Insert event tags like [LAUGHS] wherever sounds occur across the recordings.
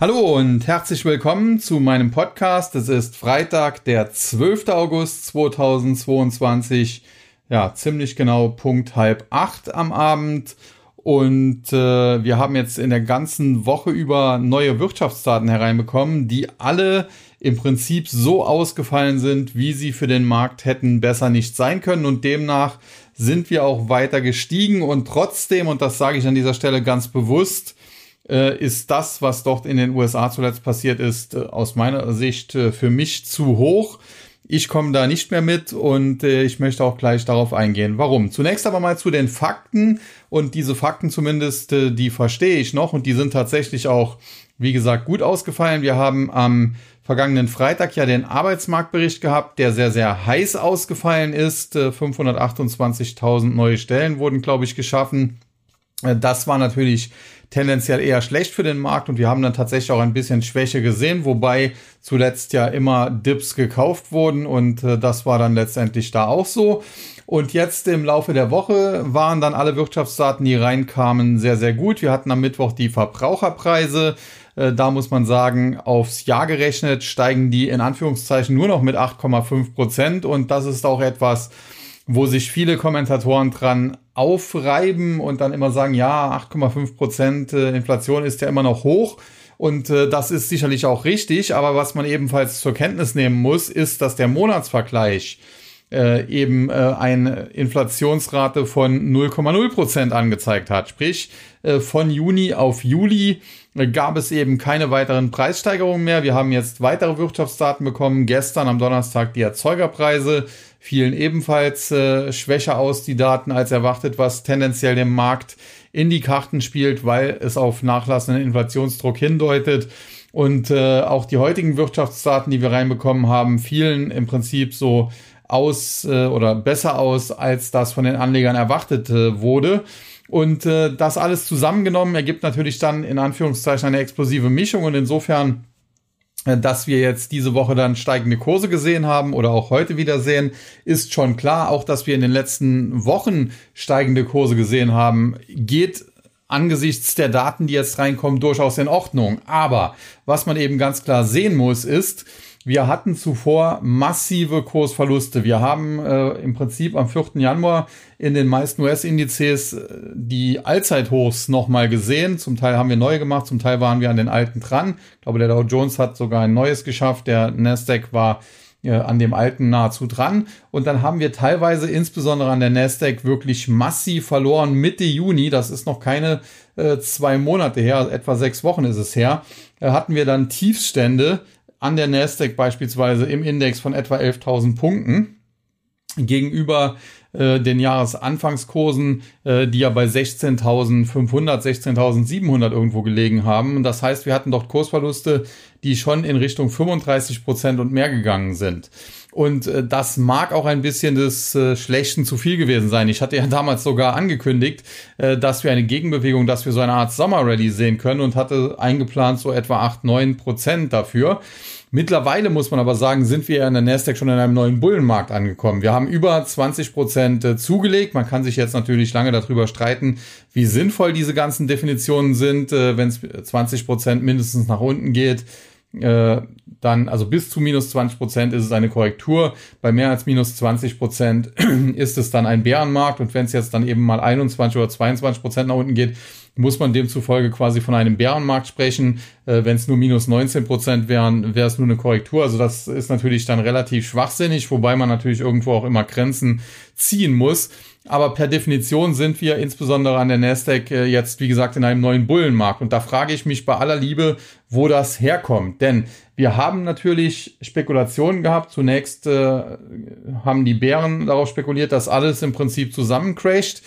Hallo und herzlich willkommen zu meinem Podcast. Es ist Freitag, der 12. August 2022. Ja, ziemlich genau Punkt halb acht am Abend. Und äh, wir haben jetzt in der ganzen Woche über neue Wirtschaftsdaten hereinbekommen, die alle im Prinzip so ausgefallen sind, wie sie für den Markt hätten besser nicht sein können. Und demnach sind wir auch weiter gestiegen. Und trotzdem, und das sage ich an dieser Stelle ganz bewusst, ist das, was dort in den USA zuletzt passiert ist, äh, aus meiner Sicht äh, für mich zu hoch. Ich komme da nicht mehr mit und äh, ich möchte auch gleich darauf eingehen. Warum? Zunächst aber mal zu den Fakten und diese Fakten zumindest, äh, die verstehe ich noch und die sind tatsächlich auch, wie gesagt, gut ausgefallen. Wir haben am vergangenen Freitag ja den Arbeitsmarktbericht gehabt, der sehr, sehr heiß ausgefallen ist. 528.000 äh, neue Stellen wurden, glaube ich, geschaffen. Äh, das war natürlich tendenziell eher schlecht für den Markt und wir haben dann tatsächlich auch ein bisschen Schwäche gesehen, wobei zuletzt ja immer Dips gekauft wurden und äh, das war dann letztendlich da auch so. Und jetzt im Laufe der Woche waren dann alle Wirtschaftsdaten, die reinkamen, sehr, sehr gut. Wir hatten am Mittwoch die Verbraucherpreise. Äh, da muss man sagen, aufs Jahr gerechnet steigen die in Anführungszeichen nur noch mit 8,5 Prozent und das ist auch etwas, wo sich viele Kommentatoren dran aufreiben und dann immer sagen, ja, 8,5 Prozent äh, Inflation ist ja immer noch hoch. Und äh, das ist sicherlich auch richtig, aber was man ebenfalls zur Kenntnis nehmen muss, ist, dass der Monatsvergleich äh, eben äh, eine Inflationsrate von 0,0 Prozent angezeigt hat. Sprich, äh, von Juni auf Juli äh, gab es eben keine weiteren Preissteigerungen mehr. Wir haben jetzt weitere Wirtschaftsdaten bekommen. Gestern am Donnerstag die Erzeugerpreise fielen ebenfalls äh, schwächer aus, die Daten, als erwartet, was tendenziell dem Markt in die Karten spielt, weil es auf nachlassenden Inflationsdruck hindeutet. Und äh, auch die heutigen Wirtschaftsdaten, die wir reinbekommen haben, fielen im Prinzip so aus äh, oder besser aus, als das von den Anlegern erwartet äh, wurde. Und äh, das alles zusammengenommen ergibt natürlich dann in Anführungszeichen eine explosive Mischung und insofern äh, dass wir jetzt diese Woche dann steigende Kurse gesehen haben oder auch heute wieder sehen, ist schon klar. Auch, dass wir in den letzten Wochen steigende Kurse gesehen haben, geht angesichts der Daten, die jetzt reinkommen, durchaus in Ordnung. Aber was man eben ganz klar sehen muss, ist, wir hatten zuvor massive Kursverluste. Wir haben äh, im Prinzip am 4. Januar in den meisten US-Indizes äh, die Allzeithochs nochmal gesehen. Zum Teil haben wir neue gemacht, zum Teil waren wir an den alten dran. Ich glaube, der Dow Jones hat sogar ein neues geschafft. Der Nasdaq war äh, an dem alten nahezu dran. Und dann haben wir teilweise insbesondere an der Nasdaq wirklich massiv verloren. Mitte Juni, das ist noch keine äh, zwei Monate her, etwa sechs Wochen ist es her, äh, hatten wir dann Tiefstände an der Nasdaq beispielsweise im Index von etwa 11.000 Punkten gegenüber äh, den Jahresanfangskursen, äh, die ja bei 16.500, 16.700 irgendwo gelegen haben. Und das heißt, wir hatten dort Kursverluste, die schon in Richtung 35 Prozent und mehr gegangen sind. Und äh, das mag auch ein bisschen des äh, Schlechten zu viel gewesen sein. Ich hatte ja [LAUGHS] damals sogar angekündigt, äh, dass wir eine Gegenbewegung, dass wir so eine Art Sommerrally sehen können und hatte eingeplant so etwa 8, 9 Prozent dafür. Mittlerweile muss man aber sagen, sind wir in der Nasdaq schon in einem neuen Bullenmarkt angekommen. Wir haben über 20 Prozent äh, zugelegt. Man kann sich jetzt natürlich lange darüber streiten, wie sinnvoll diese ganzen Definitionen sind, wenn es 20 Prozent mindestens nach unten geht äh, dann, also bis zu minus 20 Prozent ist es eine Korrektur. Bei mehr als minus 20 Prozent [CLEARS THROAT] ist es dann ein Bärenmarkt. Und wenn es jetzt dann eben mal 21 oder 22 Prozent nach unten geht, muss man demzufolge quasi von einem Bärenmarkt sprechen. Äh, Wenn es nur minus 19 Prozent wären, wäre es nur eine Korrektur. Also das ist natürlich dann relativ schwachsinnig, wobei man natürlich irgendwo auch immer Grenzen ziehen muss. Aber per Definition sind wir insbesondere an der Nasdaq äh, jetzt, wie gesagt, in einem neuen Bullenmarkt. Und da frage ich mich bei aller Liebe, wo das herkommt. Denn wir haben natürlich Spekulationen gehabt. Zunächst äh, haben die Bären darauf spekuliert, dass alles im Prinzip zusammencrasht.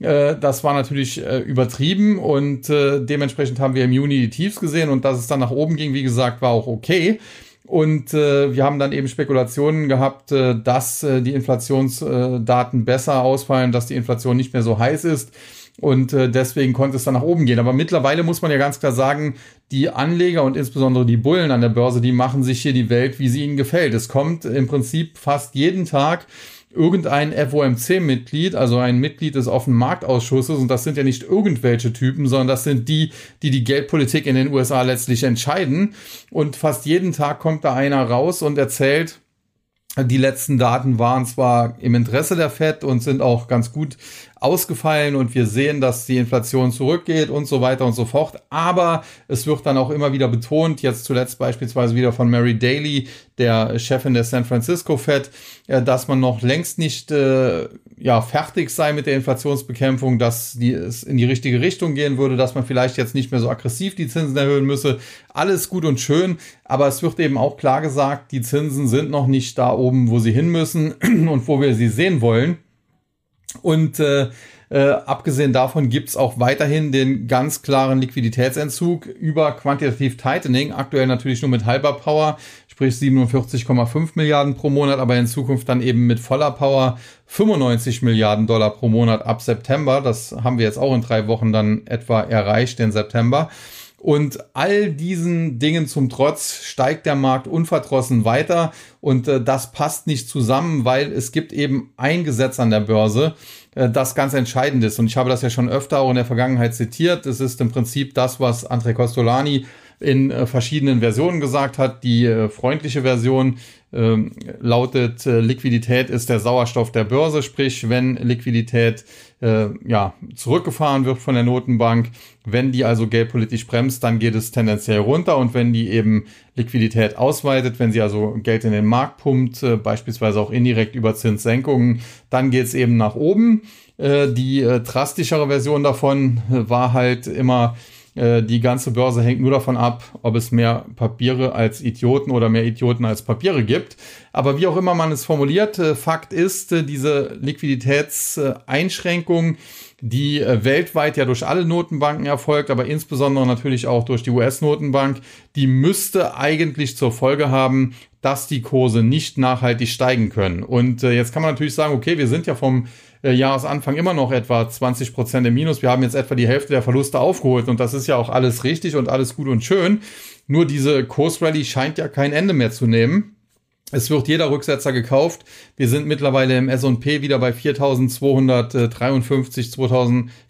Äh, das war natürlich äh, übertrieben und äh, dementsprechend haben wir im Juni die Tiefs gesehen und dass es dann nach oben ging, wie gesagt, war auch okay. Und äh, wir haben dann eben Spekulationen gehabt, äh, dass äh, die Inflationsdaten besser ausfallen, dass die Inflation nicht mehr so heiß ist. Und äh, deswegen konnte es dann nach oben gehen. Aber mittlerweile muss man ja ganz klar sagen, die Anleger und insbesondere die Bullen an der Börse, die machen sich hier die Welt, wie sie ihnen gefällt. Es kommt im Prinzip fast jeden Tag irgendein FOMC-Mitglied, also ein Mitglied des offenen Marktausschusses, und das sind ja nicht irgendwelche Typen, sondern das sind die, die die Geldpolitik in den USA letztlich entscheiden. Und fast jeden Tag kommt da einer raus und erzählt, die letzten Daten waren zwar im Interesse der Fed und sind auch ganz gut ausgefallen und wir sehen, dass die Inflation zurückgeht und so weiter und so fort. Aber es wird dann auch immer wieder betont, jetzt zuletzt beispielsweise wieder von Mary Daly, der Chefin der San Francisco Fed, äh, dass man noch längst nicht äh, ja, fertig sei mit der Inflationsbekämpfung, dass die, es in die richtige Richtung gehen würde, dass man vielleicht jetzt nicht mehr so aggressiv die Zinsen erhöhen müsse. Alles gut und schön, aber es wird eben auch klar gesagt, die Zinsen sind noch nicht da oben, wo sie hin müssen [CLEARS THROAT] und wo wir sie sehen wollen. Und äh, äh, abgesehen davon gibt's auch weiterhin den ganz klaren Liquiditätsentzug über Quantitative Tightening, aktuell natürlich nur mit halber Power, sprich 47,5 Milliarden pro Monat, aber in Zukunft dann eben mit voller Power 95 Milliarden Dollar pro Monat ab September. Das haben wir jetzt auch in drei Wochen dann etwa erreicht, den September. Und all diesen Dingen zum Trotz steigt der Markt unverdrossen weiter und äh, das passt nicht zusammen, weil es gibt eben ein Gesetz an der Börse, äh, das ganz entscheidend ist. Und ich habe das ja schon öfter auch in der Vergangenheit zitiert. Es ist im Prinzip das, was André Costolani in äh, verschiedenen Versionen gesagt hat. Die äh, freundliche Version äh, lautet, äh, Liquidität ist der Sauerstoff der Börse, sprich, wenn Liquidität äh, ja, zurückgefahren wird von der Notenbank, wenn die also geldpolitisch bremst, dann geht es tendenziell runter und wenn die eben Liquidität ausweitet, wenn sie also Geld in den Markt pumpt, äh, beispielsweise auch indirekt über Zinssenkungen, dann geht es eben nach oben. Äh, die äh, drastischere Version davon war halt immer äh, die ganze Börse hängt nur davon ab, ob es mehr Papiere als Idioten oder mehr Idioten als Papiere gibt. Aber wie auch immer man es formuliert, äh, Fakt ist, äh, diese Liquiditätseinschränkung, die weltweit ja durch alle Notenbanken erfolgt, aber insbesondere natürlich auch durch die US-Notenbank, die müsste eigentlich zur Folge haben, dass die Kurse nicht nachhaltig steigen können. Und jetzt kann man natürlich sagen, okay, wir sind ja vom äh, Jahresanfang immer noch etwa 20 Prozent im Minus. Wir haben jetzt etwa die Hälfte der Verluste aufgeholt und das ist ja auch alles richtig und alles gut und schön. Nur diese Kursrally scheint ja kein Ende mehr zu nehmen. Es wird jeder Rücksetzer gekauft. Wir sind mittlerweile im S&P wieder bei 4.253,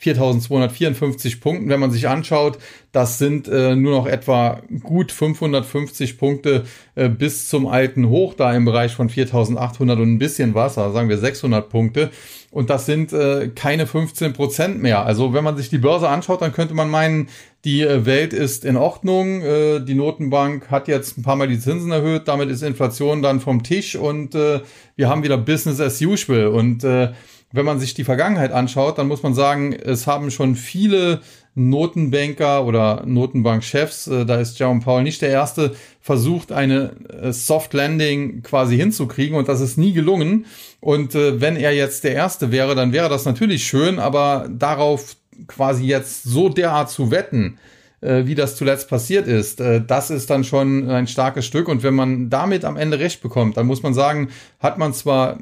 4.254 Punkten. Wenn man sich anschaut, das sind äh, nur noch etwa gut 550 Punkte äh, bis zum alten Hoch, da im Bereich von 4.800 und ein bisschen was, sagen wir 600 Punkte. Und das sind äh, keine 15 Prozent mehr. Also wenn man sich die Börse anschaut, dann könnte man meinen, die äh, Welt ist in Ordnung. Äh, die Notenbank hat jetzt ein paar Mal die Zinsen erhöht. Damit ist Inflation dann vom Tisch und äh, wir haben wieder Business as usual. Und wenn man sich die Vergangenheit anschaut, dann muss man sagen, es haben schon viele Notenbanker oder Notenbankchefs, da ist Jerome Powell nicht der erste, versucht eine Soft Landing quasi hinzukriegen und das ist nie gelungen. Und wenn er jetzt der erste wäre, dann wäre das natürlich schön, aber darauf quasi jetzt so derart zu wetten, äh, wie das zuletzt passiert ist, äh, das ist dann schon ein starkes Stück. Und wenn man damit am Ende recht bekommt, dann muss man sagen, hat man zwar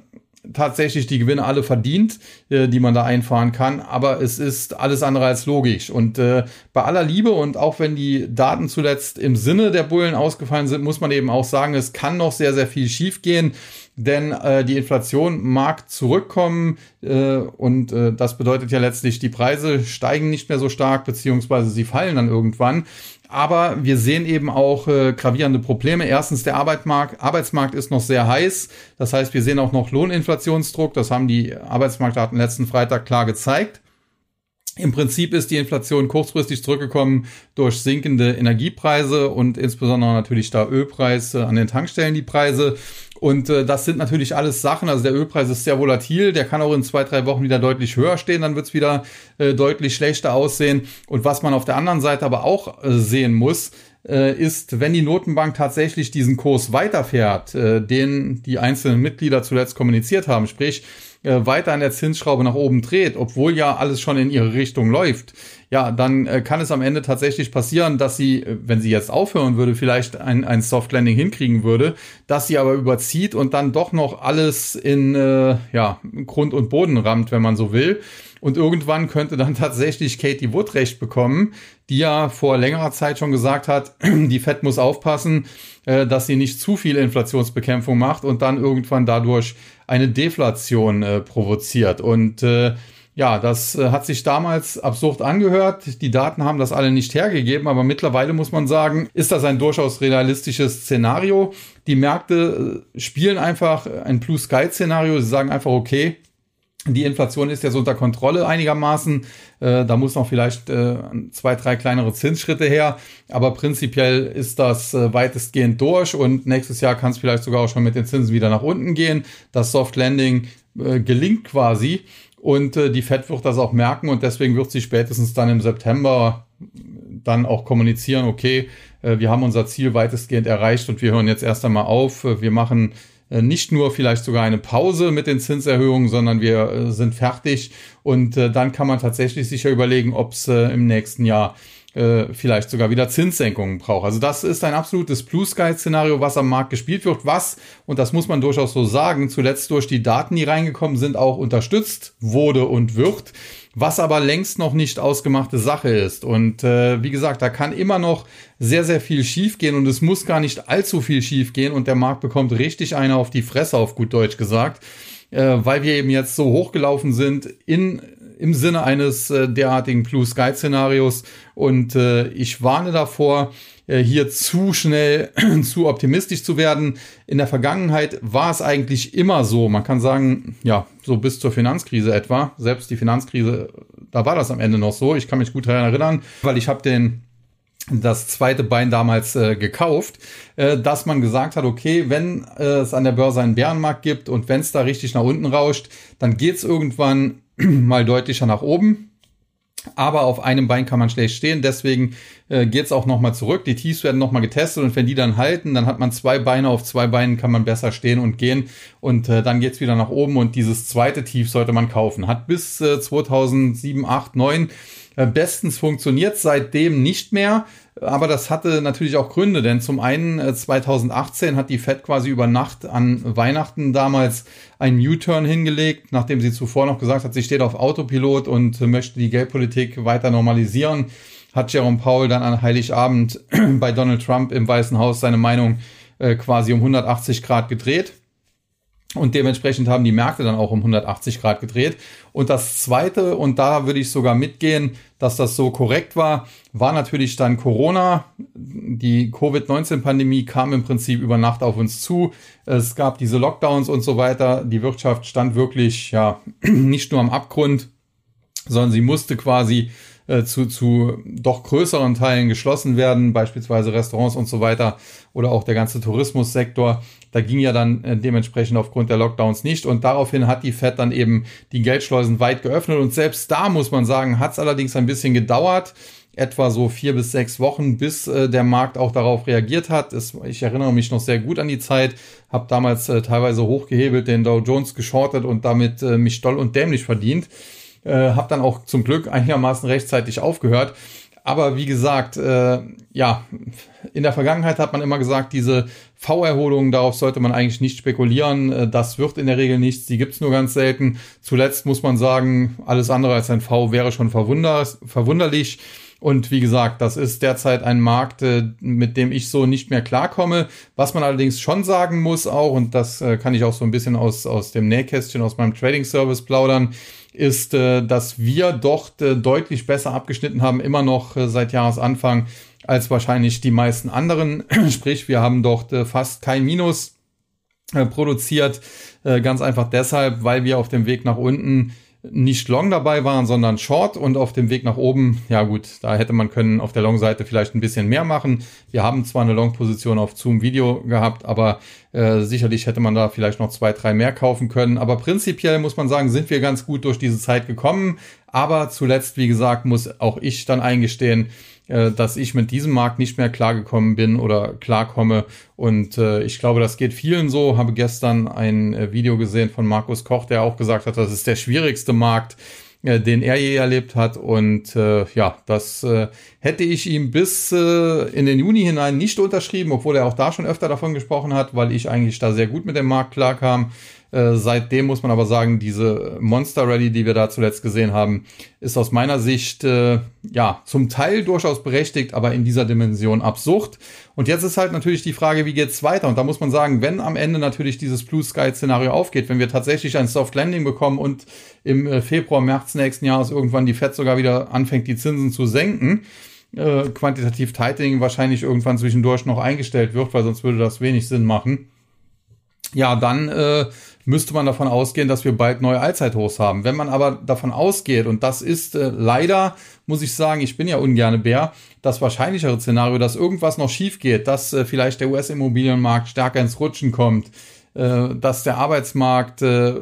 tatsächlich die Gewinne alle verdient, äh, die man da einfahren kann, aber es ist alles andere als logisch. Und äh, bei aller Liebe und auch wenn die Daten zuletzt im Sinne der Bullen ausgefallen sind, muss man eben auch sagen, es kann noch sehr, sehr viel schiefgehen, denn äh, die Inflation mag zurückkommen äh, und äh, das bedeutet ja letztlich, die Preise steigen nicht mehr so stark, beziehungsweise sie fallen dann irgendwann. Aber wir sehen eben auch äh, gravierende Probleme. Erstens, der Arbeitsmarkt, Arbeitsmarkt ist noch sehr heiß. Das heißt, wir sehen auch noch Lohninflationsdruck. Das haben die Arbeitsmarktdaten letzten Freitag klar gezeigt. Im Prinzip ist die Inflation kurzfristig zurückgekommen durch sinkende Energiepreise und insbesondere natürlich da Ölpreis an den Tankstellen die Preise. Und äh, das sind natürlich alles Sachen. Also der Ölpreis ist sehr volatil, der kann auch in zwei, drei Wochen wieder deutlich höher stehen, dann wird es wieder äh, deutlich schlechter aussehen. Und was man auf der anderen Seite aber auch äh, sehen muss, äh, ist, wenn die Notenbank tatsächlich diesen Kurs weiterfährt, äh, den die einzelnen Mitglieder zuletzt kommuniziert haben, sprich äh, weiter an der Zinsschraube nach oben dreht, obwohl ja alles schon in ihre Richtung läuft, ja, dann äh, kann es am Ende tatsächlich passieren, dass sie, äh, wenn sie jetzt aufhören würde, vielleicht ein, ein Soft Landing hinkriegen würde, dass sie aber überzieht und dann doch noch alles in äh, ja, Grund und Boden rammt, wenn man so will. Und irgendwann könnte dann [LAUGHS] tatsächlich Katie Wood recht bekommen, die ja vor längerer Zeit schon gesagt hat, [CLEARS THROAT] die Fed muss aufpassen, äh, dass sie nicht zu viel Inflationsbekämpfung macht und dann irgendwann dadurch eine Deflation äh, provoziert. Und äh, ja, das äh, hat sich damals absurd angehört. Die Daten haben das alle nicht hergegeben, aber mittlerweile muss man sagen, ist das ein durchaus realistisches Szenario. Die Märkte äh, spielen einfach ein Blue Sky Szenario. Sie sagen einfach, okay, die Inflation ist ja so unter Kontrolle einigermaßen. Äh, da muss noch vielleicht äh, zwei, drei kleinere Zinsschritte her. Aber prinzipiell ist das äh, weitestgehend durch und nächstes Jahr kann es vielleicht sogar auch schon mit den Zinsen wieder nach unten gehen. Das Soft Landing äh, gelingt quasi und äh, die Fed wird das auch merken und deswegen wird sie spätestens dann im September dann auch kommunizieren, okay, äh, wir haben unser Ziel weitestgehend erreicht und wir hören jetzt erst einmal auf. Wir machen äh, nicht nur vielleicht sogar eine Pause mit den Zinserhöhungen, sondern wir äh, sind fertig und äh, dann kann man tatsächlich sicher überlegen, ob es im nächsten Jahr vielleicht sogar wieder Zinssenkungen braucht. Also das ist ein absolutes Blue Sky Szenario, was am Markt gespielt wird, was, und das muss man durchaus so sagen, zuletzt durch die Daten, die reingekommen sind, auch unterstützt wurde und wird was aber längst noch nicht ausgemachte Sache ist. Und äh, wie gesagt, da kann immer noch sehr, sehr viel schiefgehen und es muss gar nicht allzu viel schiefgehen und der Markt bekommt richtig eine auf die Fresse, auf gut Deutsch gesagt, äh, weil wir eben jetzt so hochgelaufen sind in im Sinne eines äh, derartigen Blue Sky Szenarios und äh, ich warne davor, äh, hier zu schnell [CLEARS THROAT] zu optimistisch zu werden. In der Vergangenheit war es eigentlich immer so. Man kann sagen, ja, so bis zur Finanzkrise etwa. Selbst die Finanzkrise, da war das am Ende noch so. Ich kann mich gut daran erinnern, weil ich habe den das zweite Bein damals äh, gekauft, äh, dass man gesagt hat, okay, wenn äh, es an der Börse einen Bärenmarkt gibt und wenn es da richtig nach unten rauscht, dann geht's irgendwann [CLEARS THROAT] mal deutlicher nach oben aber auf einem Bein kann man schlecht stehen, deswegen äh, geht es auch nochmal zurück. Die Tiefs werden nochmal getestet und wenn die dann halten, dann hat man zwei Beine, auf zwei Beinen kann man besser stehen und gehen und äh, dann geht's wieder nach oben und dieses zweite Tief sollte man kaufen. Hat bis äh, 2007, 8, 9 äh, bestens funktioniert, seitdem nicht mehr. Aber das hatte natürlich auch Gründe, denn zum einen 2018 äh, hat die Fed quasi über Nacht an Weihnachten damals einen U-Turn hingelegt, nachdem sie zuvor noch gesagt hat, sie steht auf Autopilot und möchte die Geldpolitik weiter normalisieren. Hat Jerome Powell dann an Heiligabend [CLEARS THROAT] bei Donald Trump im Weißen Haus seine Meinung äh, quasi um 180 Grad gedreht. Und dementsprechend haben die Märkte dann auch um 180 Grad gedreht. Und das Zweite, und da würde ich sogar mitgehen, dass das so korrekt war, war natürlich dann Corona. Die Covid-19-Pandemie kam im Prinzip über Nacht auf uns zu. Es gab diese Lockdowns und so weiter. Die Wirtschaft stand wirklich, ja, [CLEARS THROAT] nicht nur am Abgrund, sondern sie musste quasi äh, zu, zu doch größeren Teilen geschlossen werden, beispielsweise Restaurants und so weiter oder auch der ganze Tourismussektor. Da ging ja dann äh, dementsprechend aufgrund der Lockdowns nicht und daraufhin hat die Fed dann eben die Geldschleusen weit geöffnet und selbst da muss man sagen, hat es allerdings ein bisschen gedauert etwa so vier bis sechs Wochen, bis äh, der Markt auch darauf reagiert hat. Es, ich erinnere mich noch sehr gut an die Zeit, habe damals äh, teilweise hochgehebelt, den Dow Jones geschortet und damit äh, mich doll und dämlich verdient. Äh, habe dann auch zum Glück einigermaßen rechtzeitig aufgehört. Aber wie gesagt, äh, ja, in der Vergangenheit hat man immer gesagt, diese V-Erholungen, darauf sollte man eigentlich nicht spekulieren. Äh, das wird in der Regel nichts, die gibt's nur ganz selten. Zuletzt muss man sagen, alles andere als ein V wäre schon verwunder verwunderlich. Und wie gesagt, das ist derzeit ein Markt, äh, mit dem ich so nicht mehr klarkomme. Was man allerdings schon sagen muss auch, und das äh, kann ich auch so ein bisschen aus, aus dem Nähkästchen, aus meinem Trading Service plaudern, ist, äh, dass wir dort äh, deutlich besser abgeschnitten haben, immer noch äh, seit Jahresanfang, als wahrscheinlich die meisten anderen. [CLEARS THROAT] Sprich, wir haben dort fast kein Minus produziert. Ganz einfach deshalb, weil wir auf dem Weg nach unten nicht Long dabei waren, sondern Short und auf dem Weg nach oben, ja gut, da hätte man können auf der Long-Seite vielleicht ein bisschen mehr machen. Wir haben zwar eine Long-Position auf Zoom Video gehabt, aber äh, sicherlich hätte man da vielleicht noch zwei, drei mehr kaufen können. Aber prinzipiell muss man sagen, sind wir ganz gut durch diese Zeit gekommen. Aber zuletzt, wie gesagt, muss auch ich dann eingestehen, dass ich mit diesem Markt nicht mehr klargekommen bin oder klarkomme. Und äh, ich glaube, das geht vielen so. Habe gestern ein äh, Video gesehen von Markus Koch, der auch gesagt hat, das ist der schwierigste Markt äh, den er je erlebt hat. Und äh, ja, das äh, hätte ich ihm bis äh, in den Juni hinein nicht unterschrieben, obwohl er auch da schon öfter davon gesprochen hat, weil ich eigentlich da sehr gut mit dem Markt klarkam. Äh, seitdem muss man aber sagen, diese Monster Rally, die wir da zuletzt gesehen haben, ist aus meiner Sicht äh, ja zum Teil durchaus berechtigt, aber in dieser Dimension absurd. Und jetzt ist halt natürlich die Frage, wie geht's weiter? Und da muss man sagen, wenn am Ende natürlich dieses Blue Sky Szenario aufgeht, wenn wir tatsächlich ein Soft Landing bekommen und im äh, Februar, März nächsten Jahres irgendwann die Fed sogar wieder anfängt, die Zinsen zu senken, äh, quantitativ Tightening wahrscheinlich irgendwann zwischendurch noch eingestellt wird, weil sonst würde das wenig Sinn machen. Ja, dann äh, müsste man davon ausgehen, dass wir bald neue Allzeithochs haben. Wenn man aber davon ausgeht, und das ist äh, leider, muss ich sagen, ich bin ja ungerne Bär, das wahrscheinlichere Szenario, dass irgendwas noch schief geht, dass äh, vielleicht der US-Immobilienmarkt stärker ins Rutschen kommt, äh, dass der Arbeitsmarkt äh,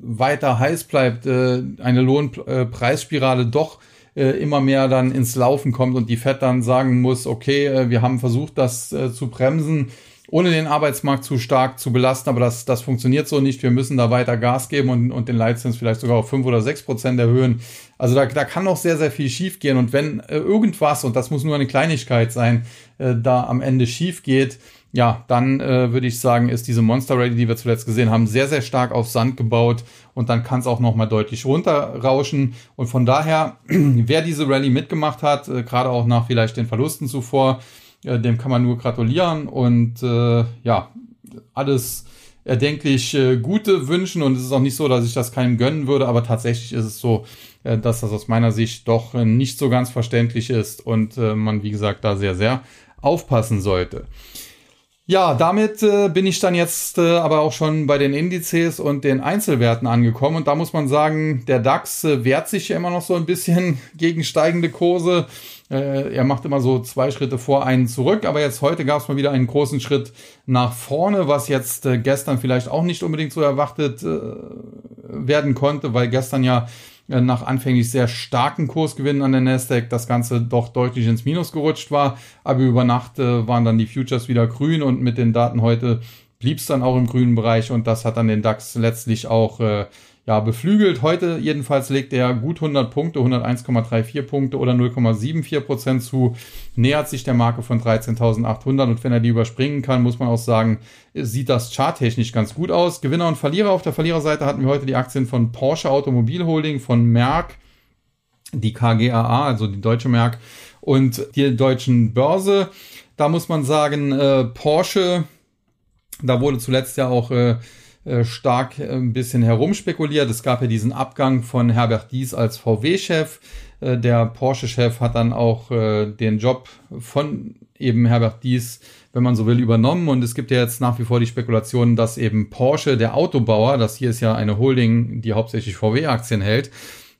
weiter heiß bleibt, äh, eine Lohnpreisspirale doch äh, immer mehr dann ins Laufen kommt und die Fed dann sagen muss, okay, wir haben versucht, das zu bremsen, ohne den Arbeitsmarkt zu stark zu belasten, aber das, das funktioniert so nicht. Wir müssen da weiter Gas geben und, und den Leitzins vielleicht sogar auf fünf oder sechs Prozent erhöhen. Also da, da kann noch sehr, sehr viel schief gehen. Und wenn äh, irgendwas, und das muss nur eine Kleinigkeit sein, äh, da am Ende schief geht, ja, dann äh, würde ich sagen, ist diese Monster Rally, die wir zuletzt gesehen haben, sehr, sehr stark auf Sand gebaut und dann kann es auch nochmal deutlich runterrauschen. Und von daher, [CLEARS THROAT] wer diese Rally mitgemacht hat, äh, gerade auch nach vielleicht den Verlusten zuvor, äh, dem kann man nur gratulieren und äh, ja, alles erdenklich äh, Gute wünschen und es ist auch nicht so, dass ich das keinem gönnen würde, aber tatsächlich ist es so, äh, dass das aus meiner Sicht doch äh, nicht so ganz verständlich ist und äh, man, wie gesagt, da sehr, sehr aufpassen sollte. Ja, damit äh, bin ich dann jetzt äh, aber auch schon bei den Indizes und den Einzelwerten angekommen. Und da muss man sagen, der DAX äh, wehrt sich ja immer noch so ein bisschen [LAUGHS] gegen steigende Kurse. Äh, er macht immer so zwei Schritte vor, einen zurück. Aber jetzt heute gab es mal wieder einen großen Schritt nach vorne, was jetzt äh, gestern vielleicht auch nicht unbedingt so erwartet äh, werden konnte, weil gestern ja nach anfänglich sehr starken Kursgewinnen an der Nasdaq das Ganze doch deutlich ins Minus gerutscht war. Aber über Nacht äh, waren dann die Futures wieder grün und mit den Daten heute blieb es dann auch im grünen Bereich und das hat dann den DAX letztlich auch äh, ja, beflügelt. Heute jedenfalls legt er gut 100 Punkte, 101,34 Punkte oder 0,74 Prozent zu, nähert sich der Marke von 13.800 und wenn er die überspringen kann, muss man auch sagen, sieht das charttechnisch ganz gut aus. Gewinner und Verlierer. Auf der Verliererseite hatten wir heute die Aktien von Porsche Automobil Holding, von Merck, die KGAA, also die deutsche Merck und die deutschen Börse. Da muss man sagen, äh, Porsche, da wurde zuletzt ja auch äh, stark äh, ein bisschen herumspekuliert. Es gab ja diesen Abgang von Herbert Dies als VW-Chef. Äh, der Porsche-Chef hat dann auch den Job von eben Herbert Dies, wenn man so will, übernommen. Und es gibt ja jetzt nach wie vor die Spekulation, dass eben Porsche, der Autobauer, das hier ist ja eine Holding, die hauptsächlich VW-Aktien hält,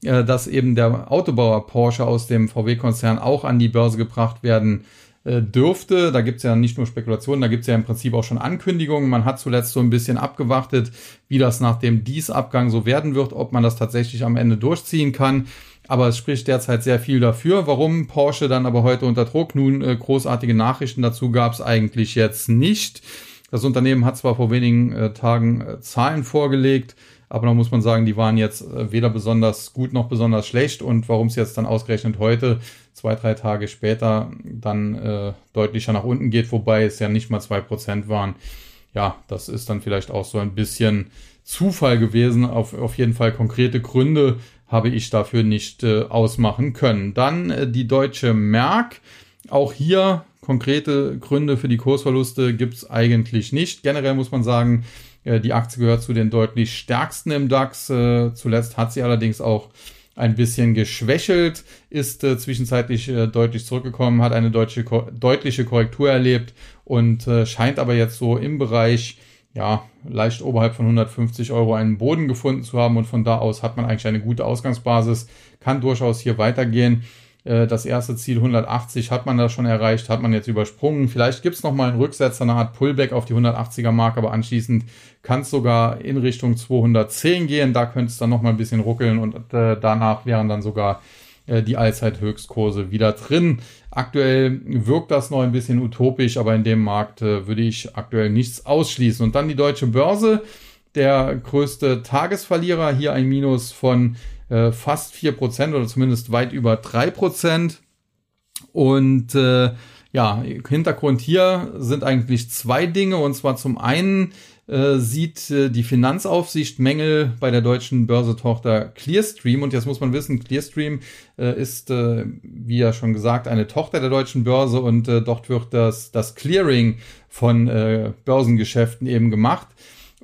dass eben der Autobauer Porsche aus dem VW-Konzern auch an die Börse gebracht werden äh, dürfte. Da gibt es ja nicht nur Spekulationen, da gibt es ja im Prinzip auch schon Ankündigungen. Man hat zuletzt so ein bisschen abgewartet, wie das nach dem Dies-Abgang so werden wird, ob man das tatsächlich am Ende durchziehen kann. Aber es spricht derzeit sehr viel dafür. Warum Porsche dann aber heute unter Druck? Nun, äh, großartige Nachrichten dazu gab es eigentlich jetzt nicht. Das Unternehmen hat zwar vor wenigen äh, Tagen äh, Zahlen vorgelegt, aber da muss man sagen, die waren jetzt äh, weder besonders gut noch besonders schlecht. Und warum es jetzt dann ausgerechnet heute, zwei, drei Tage später, dann äh, deutlicher nach unten geht, wobei es ja nicht mal zwei Prozent waren, ja, das ist dann vielleicht auch so ein bisschen Zufall gewesen. Auf, auf jeden Fall konkrete Gründe habe ich dafür nicht äh, ausmachen können. Dann äh, die deutsche Merck. Auch hier konkrete Gründe für die Kursverluste gibt es eigentlich nicht. Generell muss man sagen, die Aktie gehört zu den deutlich stärksten im DAX. Äh, zuletzt hat sie allerdings auch ein bisschen geschwächelt, ist äh, zwischenzeitlich äh, deutlich zurückgekommen, hat eine deutsche, deutliche Korrektur erlebt und äh, scheint aber jetzt so im Bereich, ja, leicht oberhalb von 150 Euro einen Boden gefunden zu haben und von da aus hat man eigentlich eine gute Ausgangsbasis, kann durchaus hier weitergehen. Äh, das erste Ziel 180 hat man da schon erreicht, hat man jetzt übersprungen. Vielleicht gibt es nochmal einen Rücksetzer, eine Art Pullback auf die 180er Marke, aber anschließend kann es sogar in Richtung 210 gehen. Da könnte es dann nochmal ein bisschen ruckeln und äh, danach wären dann sogar äh, die Allzeithöchstkurse wieder drin. Aktuell wirkt das noch ein bisschen utopisch, aber in dem Markt äh, würde ich aktuell nichts ausschließen. Und dann die deutsche Börse, der größte Tagesverlierer, hier ein Minus von äh, fast vier Prozent oder zumindest weit über drei Prozent. Und äh, ja, Hintergrund hier sind eigentlich zwei Dinge. Und zwar zum einen äh, sieht äh, die Finanzaufsicht Mängel bei der deutschen Börsetochter Clearstream. Und jetzt muss man wissen, Clearstream äh, ist, äh, wie ja schon gesagt, eine Tochter der deutschen Börse und äh, dort wird das, das Clearing von äh, Börsengeschäften eben gemacht.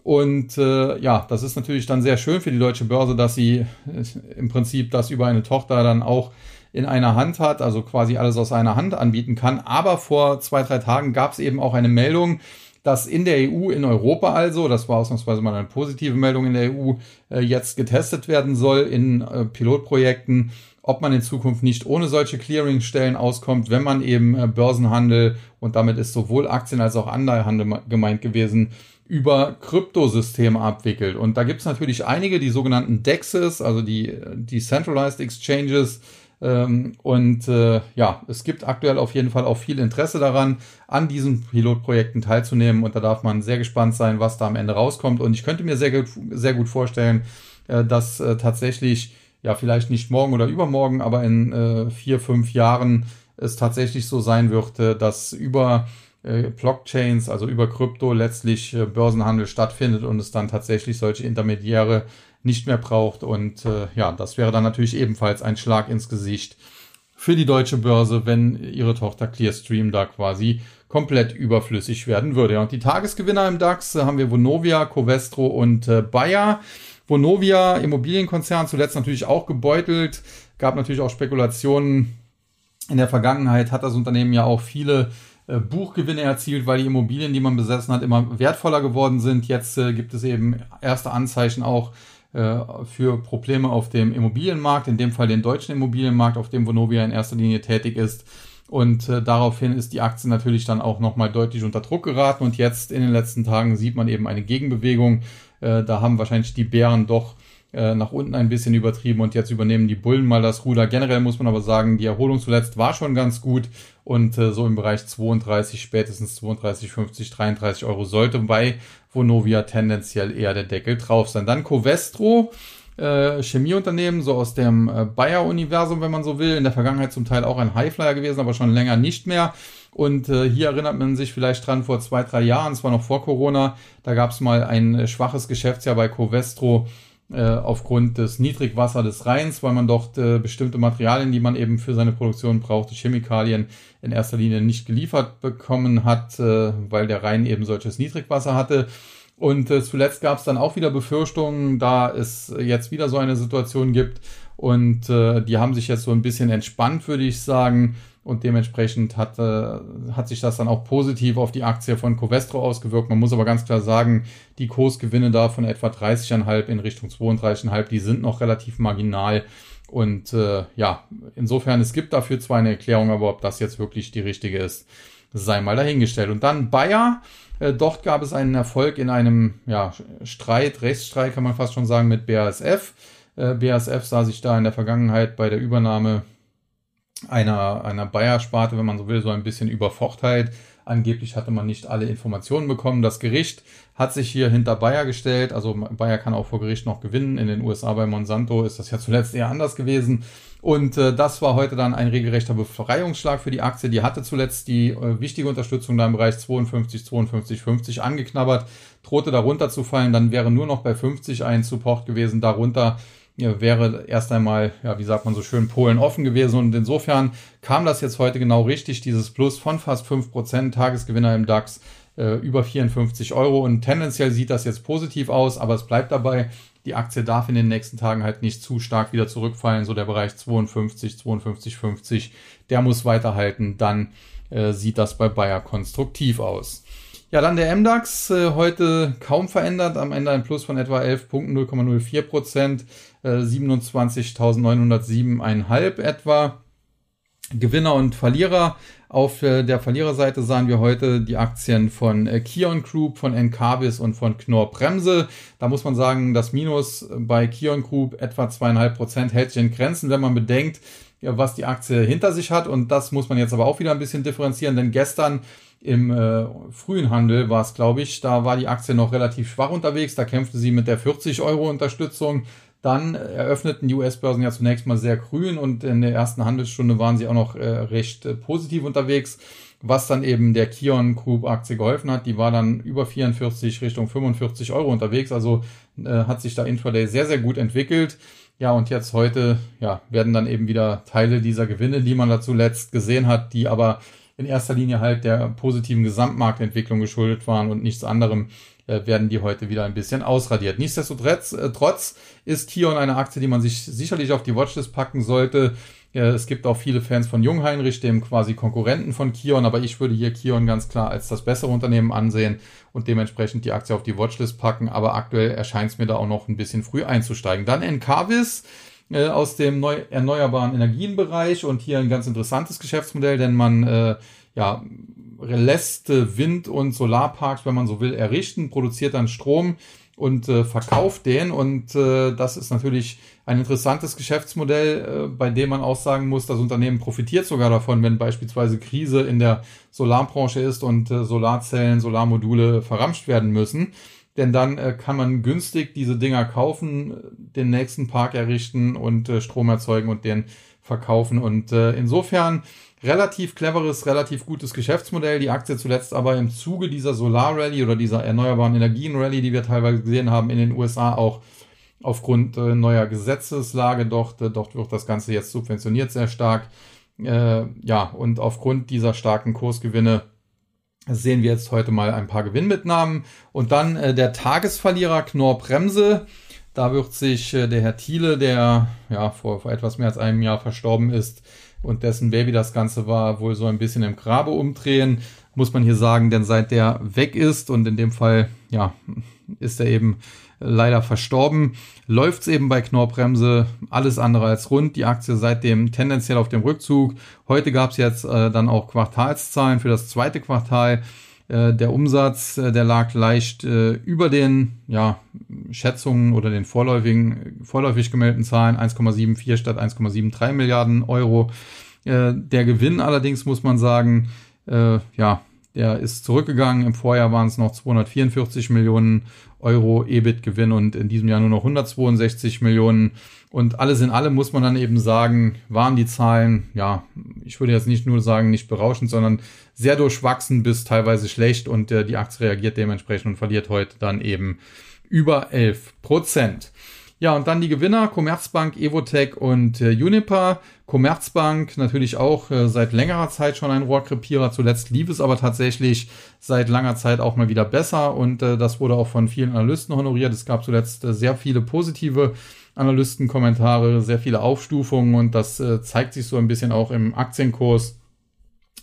Und äh, ja, das ist natürlich dann sehr schön für die deutsche Börse, dass sie äh, im Prinzip das über eine Tochter dann auch in einer Hand hat, also quasi alles aus einer Hand anbieten kann. Aber vor zwei, drei Tagen gab es eben auch eine Meldung, dass in der EU, in Europa also, das war ausnahmsweise mal eine positive Meldung in der EU, äh, jetzt getestet werden soll in äh, Pilotprojekten, ob man in Zukunft nicht ohne solche Clearingstellen auskommt, wenn man eben äh, Börsenhandel und damit ist sowohl Aktien als auch Anleihehandel gemeint gewesen, über Kryptosysteme abwickelt. Und da gibt es natürlich einige, die sogenannten DEXs, also die Decentralized Exchanges, ähm, und äh, ja, es gibt aktuell auf jeden Fall auch viel Interesse daran, an diesen Pilotprojekten teilzunehmen. Und da darf man sehr gespannt sein, was da am Ende rauskommt. Und ich könnte mir sehr gut, sehr gut vorstellen, äh, dass äh, tatsächlich, ja, vielleicht nicht morgen oder übermorgen, aber in äh, vier, fünf Jahren es tatsächlich so sein wird, äh, dass über Blockchains, also über Krypto letztlich äh, Börsenhandel stattfindet und es dann tatsächlich solche Intermediäre nicht mehr braucht. Und äh, ja, das wäre dann natürlich ebenfalls ein Schlag ins Gesicht für die deutsche Börse, wenn ihre Tochter Clearstream da quasi komplett überflüssig werden würde. Und die Tagesgewinner im DAX äh, haben wir Vonovia, Covestro und äh, Bayer. Vonovia, Immobilienkonzern, zuletzt natürlich auch gebeutelt. Gab natürlich auch Spekulationen. In der Vergangenheit hat das Unternehmen ja auch viele äh, Buchgewinne erzielt, weil die Immobilien, die man besessen hat, immer wertvoller geworden sind. Jetzt äh, gibt es eben erste Anzeichen auch äh, für Probleme auf dem Immobilienmarkt, in dem Fall den deutschen Immobilienmarkt, auf dem Vonovia in erster Linie tätig ist. Und äh, daraufhin ist die Aktie natürlich dann auch nochmal deutlich unter Druck geraten. Und jetzt in den letzten Tagen sieht man eben eine Gegenbewegung. Äh, da haben wahrscheinlich die Bären doch äh, nach unten ein bisschen übertrieben und jetzt übernehmen die Bullen mal das Ruder. Generell muss man aber sagen, die Erholung zuletzt war schon ganz gut und äh, so im Bereich 32, spätestens 32, 50, 33 Euro sollte bei Vonovia tendenziell eher der Deckel drauf sein. Dann Covestro, äh, Chemieunternehmen, so aus dem äh, Bayer-Universum, wenn man so will. In der Vergangenheit zum Teil auch ein Highflyer gewesen, aber schon länger nicht mehr. Und hier erinnert man sich vielleicht dran, vor zwei, drei Jahren, zwar noch vor Corona, da gab es mal ein schwaches Geschäftsjahr bei Covestro aufgrund des Niedrigwasser des Rheins, weil man dort äh, bestimmte Materialien, die man eben für seine Produktion brauchte, Chemikalien in erster Linie nicht geliefert bekommen hat, äh, weil der Rhein eben solches Niedrigwasser hatte. Und äh, zuletzt gab es dann auch wieder Befürchtungen, da es jetzt wieder so eine Situation gibt. Und äh, die haben sich jetzt so ein bisschen entspannt, würde ich sagen. Und dementsprechend hat, äh, hat sich das dann auch positiv auf die Aktie von Covestro ausgewirkt. Man muss aber ganz klar sagen, die Kursgewinne da von etwa 30,5 in Richtung 32,5, die sind noch relativ marginal. Und äh, ja, insofern, es gibt dafür zwar eine Erklärung, aber ob das jetzt wirklich die richtige ist, sei mal dahingestellt. Und dann Bayer. Äh, dort gab es einen Erfolg in einem ja, Streit, Rechtsstreit kann man fast schon sagen, mit BASF. Äh, BASF sah sich da in der Vergangenheit bei der Übernahme einer, einer Bayer-Sparte, wenn man so will, so ein bisschen übervorteilt. Angeblich hatte man nicht alle Informationen bekommen. Das Gericht hat sich hier hinter Bayer gestellt. Also Bayer kann auch vor Gericht noch gewinnen. In den USA bei Monsanto ist das ja zuletzt eher anders gewesen. Und äh, das war heute dann ein regelrechter Befreiungsschlag für die Aktie. Die hatte zuletzt die äh, wichtige Unterstützung da im Bereich 52, 52, 50 angeknabbert, drohte darunter zu fallen. Dann wäre nur noch bei 50 ein Support gewesen. Darunter ja, wäre erst einmal, ja, wie sagt man so schön, Polen offen gewesen. Und insofern kam das jetzt heute genau richtig, dieses Plus von fast 5%, Tagesgewinner im DAX äh, über 54 Euro. Und tendenziell sieht das jetzt positiv aus, aber es bleibt dabei, die Aktie darf in den nächsten Tagen halt nicht zu stark wieder zurückfallen. So der Bereich 52, 52, 50, der muss weiterhalten. Dann äh, sieht das bei Bayer konstruktiv aus. Ja, dann der MDAX, äh, heute kaum verändert, am Ende ein Plus von etwa 11 Punkten, 0,04 Prozent, äh, 27.907,5 etwa. Gewinner und Verlierer. Auf äh, der Verliererseite sahen wir heute die Aktien von äh, Kion Group, von Encarvis und von Knorr Bremse. Da muss man sagen, das Minus bei Kion Group etwa zweieinhalb Prozent hält sich in Grenzen, wenn man bedenkt, was die Aktie hinter sich hat. Und das muss man jetzt aber auch wieder ein bisschen differenzieren, denn gestern im äh, frühen Handel war es, glaube ich, da war die Aktie noch relativ schwach unterwegs. Da kämpfte sie mit der 40 Euro Unterstützung. Dann eröffneten die US-Börsen ja zunächst mal sehr grün und in der ersten Handelsstunde waren sie auch noch äh, recht äh, positiv unterwegs, was dann eben der Kion Group Aktie geholfen hat. Die war dann über 44 Richtung 45 Euro unterwegs, also äh, hat sich da Intraday sehr, sehr gut entwickelt. Ja, und jetzt heute ja, werden dann eben wieder Teile dieser Gewinne, die man da zuletzt gesehen hat, die aber in erster Linie halt der positiven Gesamtmarktentwicklung geschuldet waren und nichts anderem, werden die heute wieder ein bisschen ausradiert. Nichtsdestotrotz äh, trotz ist Kion eine Aktie, die man sich sicherlich auf die Watchlist packen sollte. Es gibt auch viele Fans von Jungheinrich, dem quasi Konkurrenten von Kion, aber ich würde hier Kion ganz klar als das bessere Unternehmen ansehen und dementsprechend die Aktie auf die Watchlist packen. Aber aktuell erscheint es mir da auch noch ein bisschen früh einzusteigen. Dann Encarvis äh, aus dem neu erneuerbaren Energienbereich und hier ein ganz interessantes Geschäftsmodell, denn man äh, ja lässt Wind- und Solarparks, wenn man so will, errichten, produziert dann Strom und äh, verkauft den. Und äh, das ist natürlich ein interessantes Geschäftsmodell, äh, bei dem man auch sagen muss, das Unternehmen profitiert sogar davon, wenn beispielsweise Krise in der Solarbranche ist und äh, Solarzellen, Solarmodule verramscht werden müssen. Denn dann äh, kann man günstig diese Dinger kaufen, den nächsten Park errichten und äh, Strom erzeugen und den verkaufen. Und äh, insofern relativ cleveres, relativ gutes Geschäftsmodell. Die Aktie zuletzt aber im Zuge dieser Solar Rally oder dieser erneuerbaren Energien Rally, die wir teilweise gesehen haben in den USA, auch aufgrund äh, neuer Gesetzeslage dort. Äh, dort wird das Ganze jetzt subventioniert sehr stark. Äh, ja, und aufgrund dieser starken Kursgewinne sehen wir jetzt heute mal ein paar Gewinnmitnahmen. Und dann äh, der Tagesverlierer Knorr Bremse. Da wird sich äh, der Herr Thiele, der ja vor, vor etwas mehr als einem Jahr verstorben ist, und dessen Baby das Ganze war, wohl so ein bisschen im Grabe umdrehen, muss man hier sagen, denn seit der weg ist und in dem Fall, ja, ist er eben leider verstorben, läuft es eben bei Knorrbremse alles andere als rund. Die Aktie seitdem tendenziell auf dem Rückzug. Heute gab es jetzt äh, dann auch Quartalszahlen für das zweite Quartal. Äh, der Umsatz, äh, der lag leicht äh, über den ja, Schätzungen oder den vorläufigen, vorläufig gemeldeten Zahlen 1,74 statt 1,73 Milliarden Euro. der Gewinn allerdings muss man sagen, ja, der ist zurückgegangen. Im Vorjahr waren es noch 244 Millionen Euro EBIT-Gewinn und in diesem Jahr nur noch 162 Millionen. Und alles in allem muss man dann eben sagen, waren die Zahlen, ja, ich würde jetzt nicht nur sagen, nicht berauschend, sondern sehr durchwachsen bis teilweise schlecht und äh, die Aktie reagiert dementsprechend und verliert heute dann eben über 11 Prozent. Ja, und dann die Gewinner, Commerzbank, Evotech und äh, Uniper. Commerzbank natürlich auch äh, seit längerer Zeit schon ein Rohrkrepierer. Zuletzt lief es aber tatsächlich seit langer Zeit auch mal wieder besser und äh, das wurde auch von vielen Analysten honoriert. Es gab zuletzt äh, sehr viele positive Analystenkommentare, sehr viele Aufstufungen und das äh, zeigt sich so ein bisschen auch im Aktienkurs,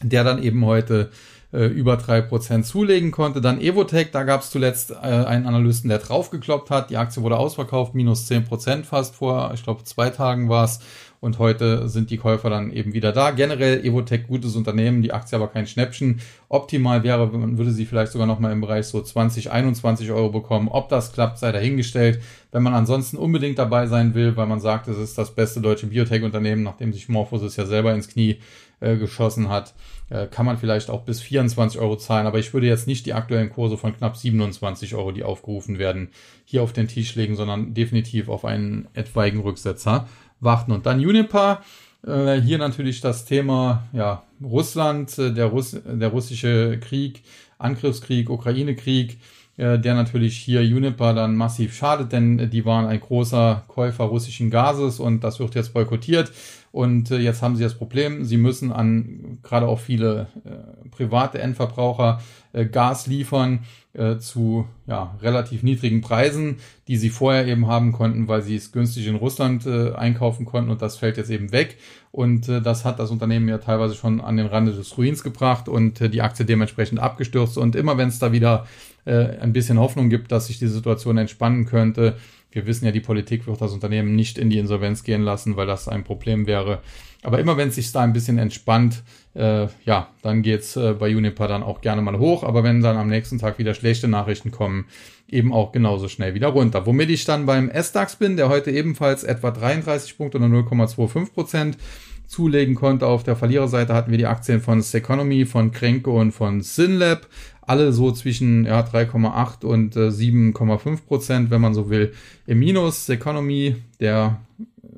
der dann eben heute äh, über drei Prozent zulegen konnte. Dann Evotech, da gab es zuletzt äh, einen Analysten, der draufgekloppt hat. Die Aktie wurde ausverkauft, minus zehn Prozent fast vor, ich glaube, zwei Tagen war es. Und heute sind die Käufer dann eben wieder da. Generell Evotech gutes Unternehmen, die Aktie aber kein Schnäppchen. Optimal wäre, man würde sie vielleicht sogar nochmal im Bereich so 20, 21 Euro bekommen. Ob das klappt, sei dahingestellt. Wenn man ansonsten unbedingt dabei sein will, weil man sagt, es ist das beste deutsche Biotech-Unternehmen, nachdem sich Morphosis ja selber ins Knie äh, geschossen hat, äh, kann man vielleicht auch bis 24 Euro zahlen. Aber ich würde jetzt nicht die aktuellen Kurse von knapp 27 Euro, die aufgerufen werden, hier auf den Tisch legen, sondern definitiv auf einen etwaigen Rücksetzer warten. Und dann Uniper. Äh, hier natürlich das Thema ja, Russland, äh, der, Russ der russische Krieg, Angriffskrieg, Ukraine-Krieg, äh, der natürlich hier Uniper dann massiv schadet, denn die waren ein großer Käufer russischen Gases und das wird jetzt boykottiert. Und äh, jetzt haben sie das Problem, sie müssen an gerade auch viele äh, private Endverbraucher äh, Gas liefern äh, zu ja, relativ niedrigen Preisen, die sie vorher eben haben konnten, weil sie es günstig in Russland äh, einkaufen konnten und das fällt jetzt eben weg. Und äh, das hat das Unternehmen ja teilweise schon an den Rande des Ruins gebracht und die Aktie dementsprechend abgestürzt. Und immer wenn es da wieder ein bisschen Hoffnung gibt, dass sich die Situation entspannen könnte, wir wissen ja, die Politik wird das Unternehmen nicht in die Insolvenz gehen lassen, weil das ein Problem wäre. Aber immer wenn es sich da ein bisschen entspannt, äh, ja, dann geht's äh, bei Uniper dann auch gerne mal hoch. Aber wenn dann am nächsten Tag wieder schlechte Nachrichten kommen, eben auch genauso schnell wieder runter. Womit ich dann beim S-DAX bin, der heute ebenfalls etwa 33 Punkte oder 0,25 Prozent zulegen konnte. Auf der Verliererseite hatten wir die Aktien von Seconomy, von Krenko und von Synlab alle so zwischen ja, 3,8 und äh, 7,5 Prozent, wenn man so will, im Minus. Economy, der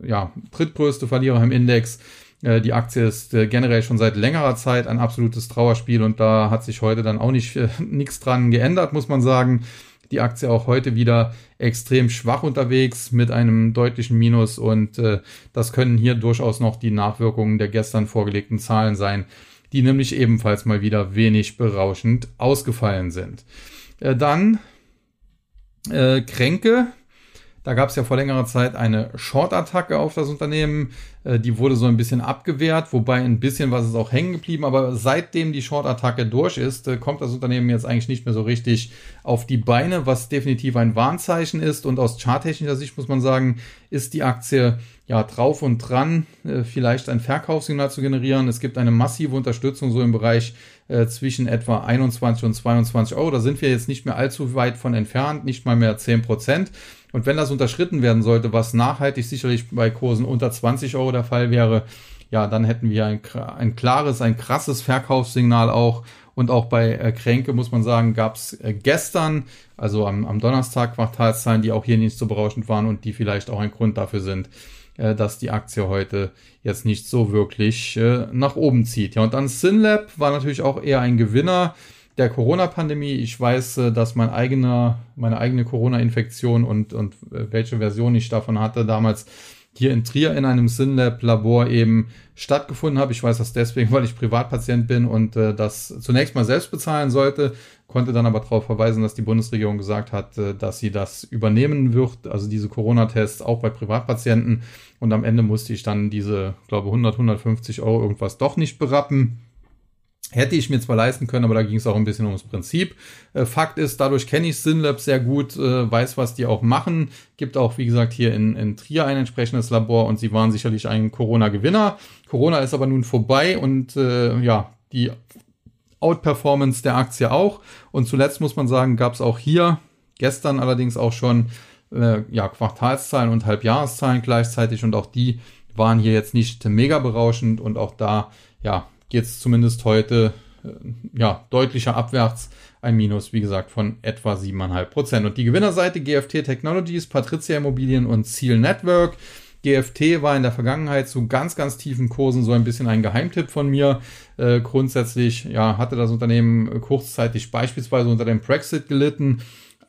ja, drittgrößte Verlierer im Index. Äh, die Aktie ist äh, generell schon seit längerer Zeit ein absolutes Trauerspiel und da hat sich heute dann auch nicht äh, [LAUGHS] nichts dran geändert, muss man sagen. Die Aktie auch heute wieder extrem schwach unterwegs mit einem deutlichen Minus und das können hier durchaus noch die Nachwirkungen der gestern vorgelegten Zahlen sein die nämlich ebenfalls mal wieder wenig berauschend ausgefallen sind. Äh, dann äh, Kränke. Da gab es ja vor längerer Zeit eine Short-Attacke auf das Unternehmen. Äh, die wurde so ein bisschen abgewehrt, wobei ein bisschen was ist auch hängen geblieben. Aber seitdem die Short-Attacke durch ist, äh, kommt das Unternehmen jetzt eigentlich nicht mehr so richtig auf die Beine, was definitiv ein Warnzeichen ist. Und aus charttechnischer Sicht muss man sagen, ist die Aktie ja drauf und dran, äh, vielleicht ein Verkaufssignal zu generieren. Es gibt eine massive Unterstützung so im Bereich zwischen etwa 21 und 22 Euro. Da sind wir jetzt nicht mehr allzu weit von entfernt, nicht mal mehr 10 Prozent. Und wenn das unterschritten werden sollte, was nachhaltig sicherlich bei Kursen unter 20 Euro der Fall wäre, ja, dann hätten wir ein, ein klares, ein krasses Verkaufssignal auch. Und auch bei äh, Kränke muss man sagen, gab es äh, gestern, also am, am Donnerstag, Quartalszahlen, die auch hier nicht so berauschend waren und die vielleicht auch ein Grund dafür sind, äh, dass die Aktie heute jetzt nicht so wirklich äh, nach oben zieht. Ja, und dann Synlab war natürlich auch eher ein Gewinner der Corona-Pandemie. Ich weiß, äh, dass mein eigener, meine eigene Corona-Infektion und, und äh, welche Version ich davon hatte, damals hier in Trier in einem Synlab-Labor eben stattgefunden habe. Ich weiß das deswegen, [LAUGHS] weil ich Privatpatient bin und äh, das zunächst mal selbst bezahlen sollte, konnte dann aber darauf verweisen, dass die Bundesregierung gesagt hat, äh, dass sie das übernehmen wird, also diese Corona-Tests auch bei Privatpatienten. Und am Ende musste ich dann diese, glaube 100, 150 Euro irgendwas doch nicht berappen. Hätte ich mir zwar leisten können, aber da ging es auch ein bisschen ums Prinzip. Äh, Fakt ist, dadurch kenne ich Synlab sehr gut, äh, weiß, was die auch machen. Gibt auch, wie gesagt, hier in, in Trier ein entsprechendes Labor und sie waren sicherlich ein Corona-Gewinner. Corona ist aber nun vorbei und äh, ja, die Outperformance der Aktie auch. Und zuletzt muss man sagen, gab es auch hier, gestern allerdings auch schon äh, ja, Quartalszahlen und Halbjahreszahlen gleichzeitig und auch die waren hier jetzt nicht mega berauschend und auch da ja, es zumindest heute äh, ja, deutlicher abwärts. Ein Minus, wie gesagt, von etwa 7,5 Prozent. Und die Gewinnerseite GFT Technologies, Patricia Immobilien und Ziel Network. GFT war in der Vergangenheit zu ganz, ganz tiefen Kursen so ein bisschen ein Geheimtipp von mir. Äh, grundsätzlich ja, hatte das Unternehmen kurzzeitig beispielsweise unter dem Brexit gelitten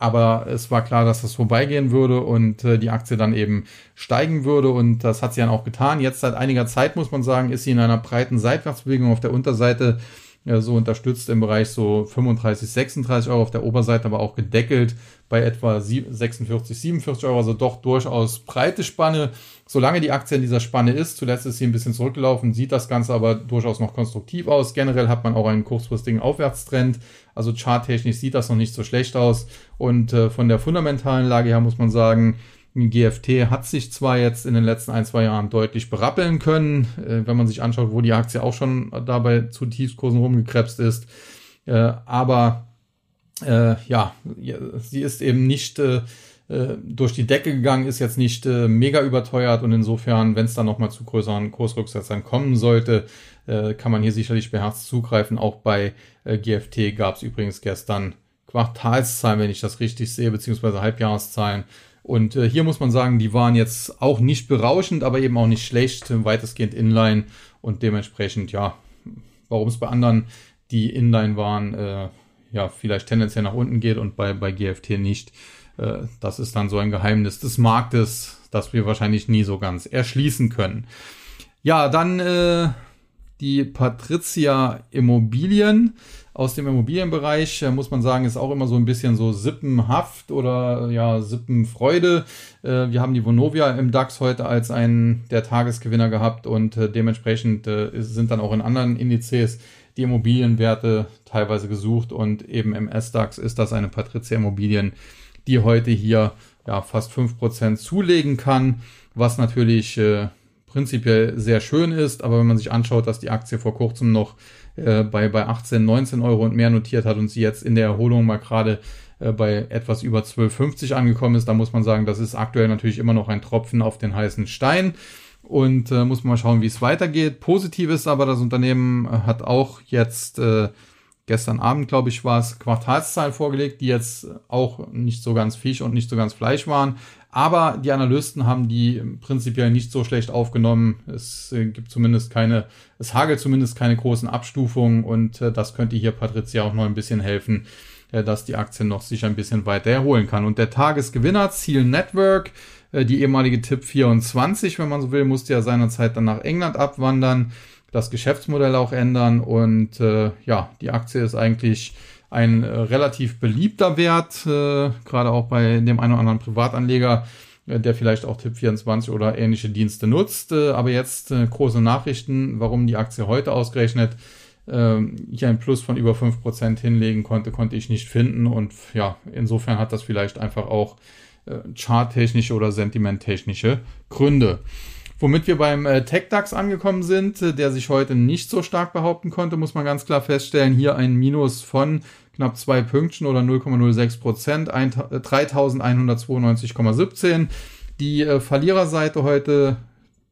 aber es war klar, dass das vorbeigehen würde und äh, die Aktie dann eben steigen würde und das hat sie dann auch getan. Jetzt seit einiger Zeit, muss man sagen, ist sie in einer breiten Seitwärtsbewegung auf der Unterseite ja, so unterstützt im Bereich so 35, 36 Euro, auf der Oberseite aber auch gedeckelt bei etwa 46, 47 Euro, also doch durchaus breite Spanne. Solange die Aktie in dieser Spanne ist, zuletzt ist sie ein bisschen zurückgelaufen, sieht das Ganze aber durchaus noch konstruktiv aus. Generell hat man auch einen kurzfristigen Aufwärtstrend, also charttechnisch sieht das noch nicht so schlecht aus und äh, von der fundamentalen Lage her muss man sagen, GFT hat sich zwar jetzt in den letzten ein, zwei Jahren deutlich berappeln können, äh, wenn man sich anschaut, wo die Aktie auch schon dabei zu Tiefskursen rumgekrebst ist, äh, aber äh, ja, sie ist eben nicht äh, äh, durch die Decke gegangen, ist jetzt nicht äh, mega überteuert. Und insofern, wenn es dann nochmal zu größeren Kursrücksetzern kommen sollte, kann man hier sicherlich beherzt zugreifen. Auch bei GFT gab es übrigens gestern Quartalszahlen, wenn ich das richtig sehe, beziehungsweise Halbjahreszahlen und äh, hier muss man sagen, die waren jetzt auch nicht berauschend, aber eben auch nicht schlecht, weitestgehend inline und dementsprechend, ja, warum es bei anderen, die inline waren, äh, ja, vielleicht tendenziell nach unten geht und bei, bei GFT nicht. Äh, das ist dann so ein Geheimnis des Marktes, das wir wahrscheinlich nie so ganz erschließen können. Ja, dann äh, die Patricia Immobilien aus dem Immobilienbereich, äh, muss man sagen, ist auch immer so ein bisschen so Sippenhaft oder ja, Sippenfreude. Äh, wir haben die Vonovia im DAX heute als einen der Tagesgewinner gehabt und äh, dementsprechend sind dann auch in anderen Indizes die Immobilienwerte teilweise gesucht und eben im S-DAX ist das eine Patricia Immobilien, die heute hier ja fast fünf Prozent zulegen kann, was natürlich äh, prinzipiell sehr schön ist, aber wenn man sich anschaut, dass die Aktie vor kurzem noch äh, bei, bei 18, 19 Euro und mehr notiert hat und sie jetzt in der Erholung mal gerade äh, bei etwas über 12,50 angekommen ist, da muss man sagen, das ist aktuell natürlich immer noch ein Tropfen auf den heißen Stein und äh, muss man mal schauen, wie es weitergeht. Positiv ist aber, das Unternehmen hat auch jetzt äh, gestern Abend, glaube ich, war es, Quartalszahlen vorgelegt, die jetzt auch nicht so ganz Fisch und nicht so ganz Fleisch waren. Aber die Analysten haben die prinzipiell nicht so schlecht aufgenommen. Es äh, gibt zumindest keine, es hagelt zumindest keine großen Abstufungen und äh, das könnte hier Patricia auch noch ein bisschen helfen, äh, dass die Aktie noch sich ein bisschen weiter erholen kann. Und der Tagesgewinner, Ziel Network, die ehemalige Tipp 24, wenn man so will, musste ja seinerzeit dann nach England abwandern, das Geschäftsmodell auch ändern und äh, ja, die Aktie ist eigentlich ein äh, relativ beliebter Wert, äh, gerade auch bei dem einen oder anderen Privatanleger, äh, der vielleicht auch Tipp24 oder ähnliche Dienste nutzt. Äh, aber jetzt äh, große Nachrichten, warum die Aktie heute ausgerechnet ähm, hier ein Plus von über 5% hinlegen konnte, konnte ich nicht finden. Und ja, insofern hat das vielleicht einfach auch äh, charttechnische oder sentimenttechnische Gründe. Womit wir beim äh, TechDAX angekommen sind, äh, der sich heute nicht so stark behaupten konnte, muss man ganz klar feststellen. Hier ein Minus von knapp zwei Pünktchen oder 0,06 Prozent, 3192,17. Die äh, Verliererseite heute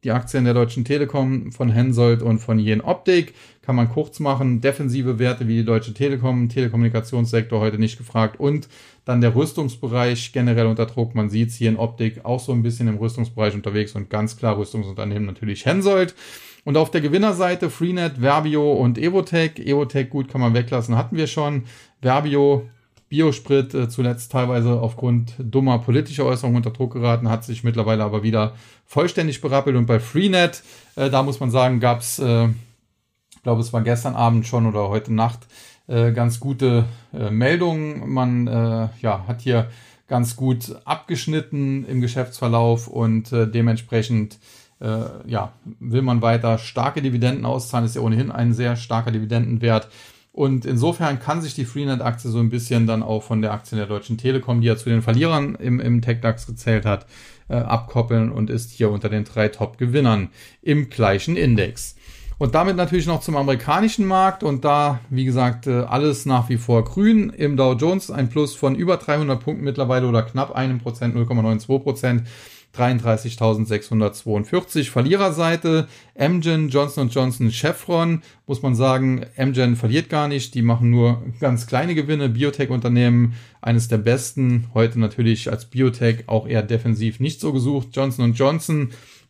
die Aktien der Deutschen Telekom von Hensoldt und von Jen Optik. Kann man kurz machen. Defensive Werte wie die Deutsche Telekom, Telekommunikationssektor heute nicht gefragt und dann der Rüstungsbereich generell unter Druck. Man sieht es hier in Optik auch so ein bisschen im Rüstungsbereich unterwegs und ganz klar Rüstungsunternehmen natürlich Hensoldt. Und auf der Gewinnerseite Freenet, Verbio und Evotech. Evotech gut kann man weglassen, hatten wir schon. Verbio Biosprit äh, zuletzt teilweise aufgrund dummer politischer Äußerungen unter Druck geraten, hat sich mittlerweile aber wieder vollständig berappelt. Und bei Freenet, äh, da muss man sagen, gab es, äh, ich glaube, es war gestern Abend schon oder heute Nacht, äh, ganz gute äh, Meldungen. Man äh, ja, hat hier ganz gut abgeschnitten im Geschäftsverlauf und dementsprechend ja, will man weiter starke Dividenden auszahlen. Ist ja ohnehin ein sehr starker Dividendenwert. Und insofern kann sich die Freenet-Aktie so ein bisschen dann auch von der Aktie der Deutschen Telekom, die ja zu den Verlierern im, im TechDAX gezählt hat, äh, abkoppeln und ist hier unter den drei Top-Gewinnern im gleichen Index. Und damit natürlich noch zum amerikanischen Markt und da, wie gesagt, äh, alles nach wie vor grün. Im Dow Jones ein Plus von über 300 Punkten mittlerweile oder knapp einem Prozent, 0,92 Prozent. 33.642. Verliererseite Amgen, Johnson Johnson, Chevron. Muss man sagen, Amgen verliert gar nicht. Die machen nur ganz kleine Gewinne. Biotech-Unternehmen, eines der besten. Heute natürlich als Biotech auch eher defensiv nicht so gesucht. Johnson Johnson,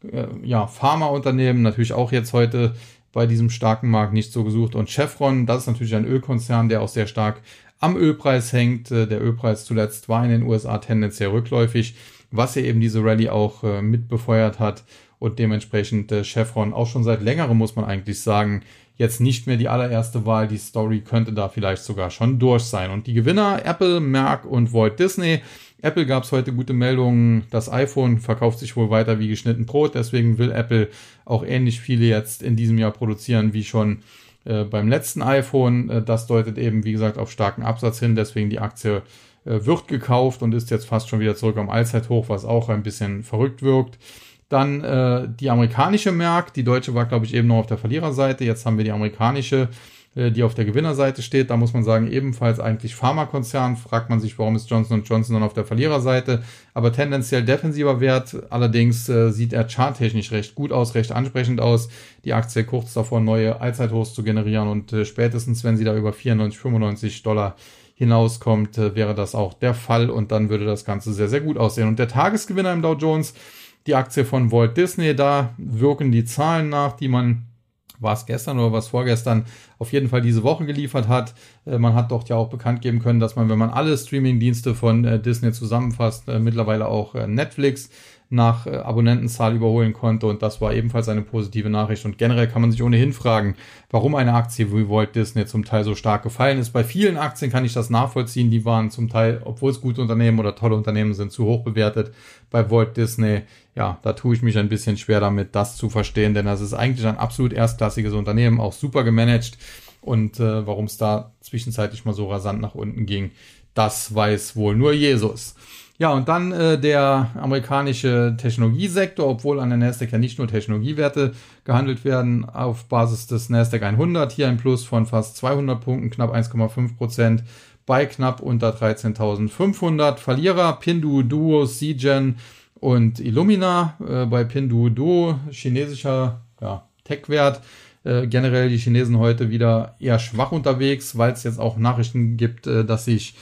äh, ja, Pharmaunternehmen, natürlich auch jetzt heute bei diesem starken Markt nicht so gesucht. Und Chevron, das ist natürlich ein Ölkonzern, der auch sehr stark am Ölpreis hängt. Äh, der Ölpreis zuletzt war in den USA tendenziell rückläufig was ja eben diese Rallye auch äh, mitbefeuert hat und dementsprechend äh, Chevron auch schon seit längerem, muss man eigentlich sagen, jetzt nicht mehr die allererste Wahl. Die Story könnte da vielleicht sogar schon durch sein. Und die Gewinner Apple, Merck und Walt Disney. Apple gab es heute gute Meldungen. Das iPhone verkauft sich wohl weiter wie geschnitten Brot. Deswegen will Apple auch ähnlich viele jetzt in diesem Jahr produzieren wie schon äh, beim letzten iPhone. Äh, das deutet eben, wie gesagt, auf starken Absatz hin. Deswegen die Aktie wird gekauft und ist jetzt fast schon wieder zurück am Allzeithoch, was auch ein bisschen verrückt wirkt. Dann äh, die amerikanische Merck, die deutsche war, glaube ich, eben noch auf der Verliererseite. Jetzt haben wir die amerikanische, äh, die auf der Gewinnerseite steht. Da muss man sagen, ebenfalls eigentlich Pharmakonzern. Fragt man sich, warum ist Johnson Johnson dann auf der Verliererseite? Aber tendenziell defensiver Wert. Allerdings äh, sieht er charttechnisch recht gut aus, recht ansprechend aus. Die Aktie kurz davor, neue Allzeithochs zu generieren und äh, spätestens, wenn sie da über 94, 95 Dollar hinauskommt, äh, wäre das auch der Fall und dann würde das Ganze sehr, sehr gut aussehen. Und der Tagesgewinner im Dow Jones, die Aktie von Walt Disney, da wirken die Zahlen nach, die man war es gestern oder was vorgestern, auf jeden Fall diese Woche geliefert hat. Äh, man hat doch ja auch bekannt geben können, dass man, wenn man alle Streaming-Dienste von äh, Disney zusammenfasst, mittlerweile auch Netflix nach äh, Abonnentenzahl überholen konnte und das war ebenfalls eine positive Nachricht. Und generell kann man sich ohnehin fragen, warum eine Aktie wie Walt Disney zum Teil so stark gefallen ist. Bei vielen Aktien kann ich das nachvollziehen, die waren zum Teil, obwohl es gute Unternehmen oder tolle Unternehmen sind, zu hoch bewertet. Bei Walt Disney, ja, da tue ich mich ein bisschen schwer damit, das zu verstehen, denn das ist eigentlich ein absolut erstklassiges Unternehmen, auch super gemanagt. Und äh, warum es da zwischenzeitlich mal so rasant nach unten ging, das weiß wohl nur Jesus. Ja, und dann äh, der amerikanische Technologiesektor, obwohl an der Nasdaq ja nicht nur Technologiewerte gehandelt werden, auf Basis des Nasdaq 100 hier ein Plus von fast 200 Punkten, knapp 1,5 Prozent bei knapp unter 13.500. Verlierer Pinduoduo, CGen und Illumina. Äh, bei Pinduoduo chinesischer ja, Tech-Wert Äh, generell die Chinesen heute wieder eher schwach unterwegs, weil es jetzt auch Nachrichten gibt, äh, dass sich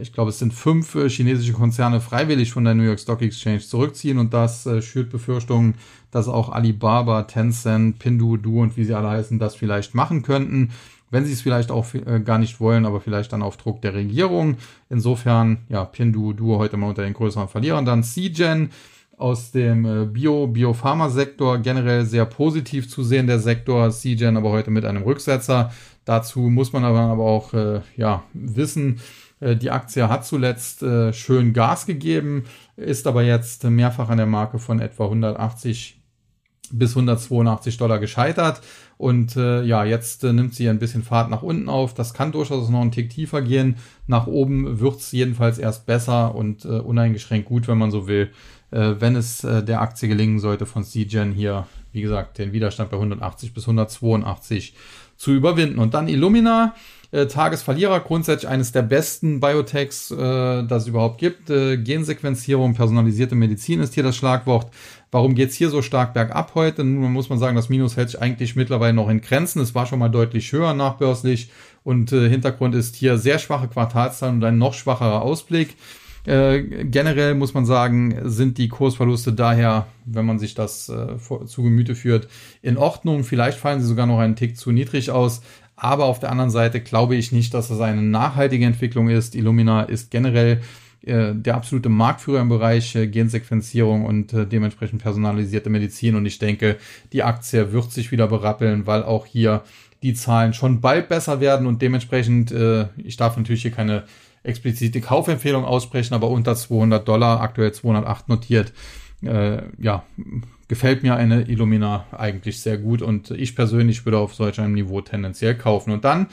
ich glaube, es sind fünf äh, chinesische Konzerne freiwillig von der New York Stock Exchange zurückziehen und das äh, schürt Befürchtungen, dass auch Alibaba, Tencent, Pinduoduo und wie sie alle heißen, das vielleicht machen könnten, wenn sie es vielleicht auch äh, gar nicht wollen, aber vielleicht dann auf Druck der Regierung. Insofern, ja, Pinduoduo heute mal unter den größeren Verlierern. Dann CGen aus dem äh, Bio, Biopharma-Sektor generell sehr positiv zu sehen, der Sektor CGen aber heute mit einem Rücksetzer. Dazu muss man aber, auch äh, ja, wissen, die Aktie hat zuletzt äh, schön Gas gegeben, ist aber jetzt mehrfach an der Marke von etwa 180 bis 182 Dollar gescheitert. Und äh, ja, jetzt äh, nimmt sie ein bisschen Fahrt nach unten auf. Das kann durchaus noch einen Tick tiefer gehen. Nach oben wird's jedenfalls erst besser und äh, uneingeschränkt gut, wenn man so will, äh, wenn es äh, der Aktie gelingen sollte von CGen hier, wie gesagt, den Widerstand bei 180 bis 182 zu überwinden. Und dann Illumina äh, Tagesverlierer, grundsätzlich eines der besten Biotechs, äh, das es überhaupt gibt. Äh, Gensequenzierung, personalisierte Medizin ist hier das Schlagwort. Warum geht's hier so stark bergab heute? Nun muss man sagen, das Minus hält sich eigentlich mittlerweile noch in Grenzen. Es war schon mal deutlich höher nachbörslich und äh, Hintergrund ist hier sehr schwache Quartalszahlen und ein noch schwacherer Ausblick. Äh, generell muss man sagen, sind die Kursverluste daher, wenn man sich das äh, vor, zu Gemüte führt, in Ordnung. Vielleicht fallen sie sogar noch einen Tick zu niedrig aus. Aber auf der anderen Seite glaube ich nicht, dass das eine nachhaltige Entwicklung ist. Illumina ist generell äh, der absolute Marktführer im Bereich äh, Gensequenzierung und dementsprechend personalisierte Medizin. Und ich denke, die Aktie wird sich wieder berappeln, weil auch hier die Zahlen schon bald besser werden und dementsprechend, ich darf natürlich hier keine explizite Kaufempfehlung aussprechen, aber unter 200 Dollar, aktuell 208 notiert, äh, ja, gefällt mir eine Illumina eigentlich sehr gut und ich persönlich würde auf solch einem Niveau tendenziell kaufen. Und dann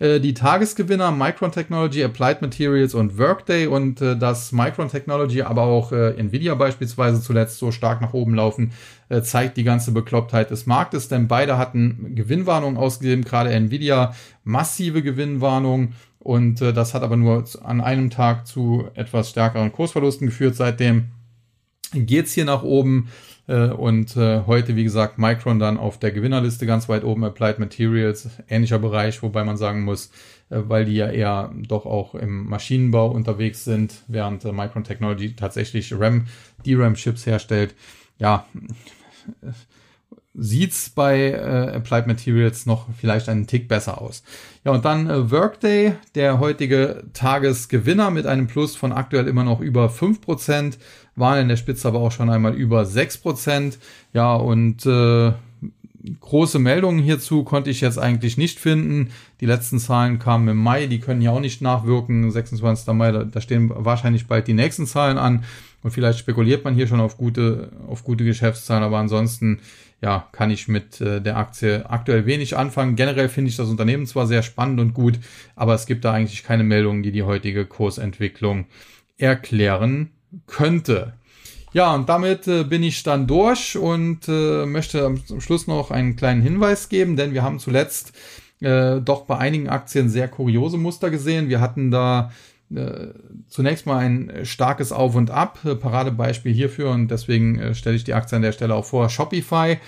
äh, die Tagesgewinner Micron Technology, Applied Materials und Workday und äh, dass Micron Technology, aber auch äh, Nvidia beispielsweise zuletzt so stark nach oben laufen, äh, zeigt die ganze Beklopptheit des Marktes, denn beide hatten Gewinnwarnungen ausgegeben, gerade Nvidia massive Gewinnwarnungen und äh, das hat aber nur an einem Tag zu etwas stärkeren Kursverlusten geführt. Seitdem geht's hier nach oben. Äh, und äh, heute, wie gesagt, Micron dann auf der Gewinnerliste ganz weit oben, Applied Materials, ähnlicher Bereich, wobei man sagen muss, äh, weil die ja eher doch auch im Maschinenbau unterwegs sind, während Micron Technology tatsächlich RAM, DRAM-Chips herstellt. Ja, sieht's bei äh, Applied Materials noch vielleicht einen Tick besser aus. Ja, und dann äh, Workday, der heutige Tagesgewinner mit einem Plus von aktuell immer noch über fünf Prozent waren in der Spitze aber auch schon einmal über sechs Prozent. Ja, und äh, große Meldungen hierzu konnte ich jetzt eigentlich nicht finden. Die letzten Zahlen kamen im Mai, die können ja auch nicht nachwirken. 26. Mai, da, da stehen wahrscheinlich bald die nächsten Zahlen an. Und vielleicht spekuliert man hier schon auf gute, auf gute Geschäftszahlen, aber ansonsten ja, kann ich mit äh, der Aktie aktuell wenig anfangen. Generell finde ich das Unternehmen zwar sehr spannend und gut, aber es gibt da eigentlich keine Meldungen, die die heutige Kursentwicklung erklären könnte. Ja, und damit äh, bin ich dann durch und äh, möchte am Schluss noch einen kleinen Hinweis geben, denn wir haben zuletzt äh, doch bei einigen Aktien sehr kuriose Muster gesehen. Wir hatten da zunächst mal ein starkes Auf und Ab, äh, Paradebeispiel hierfür und deswegen äh, stelle ich die Aktie an der Stelle auch vor. Shopify,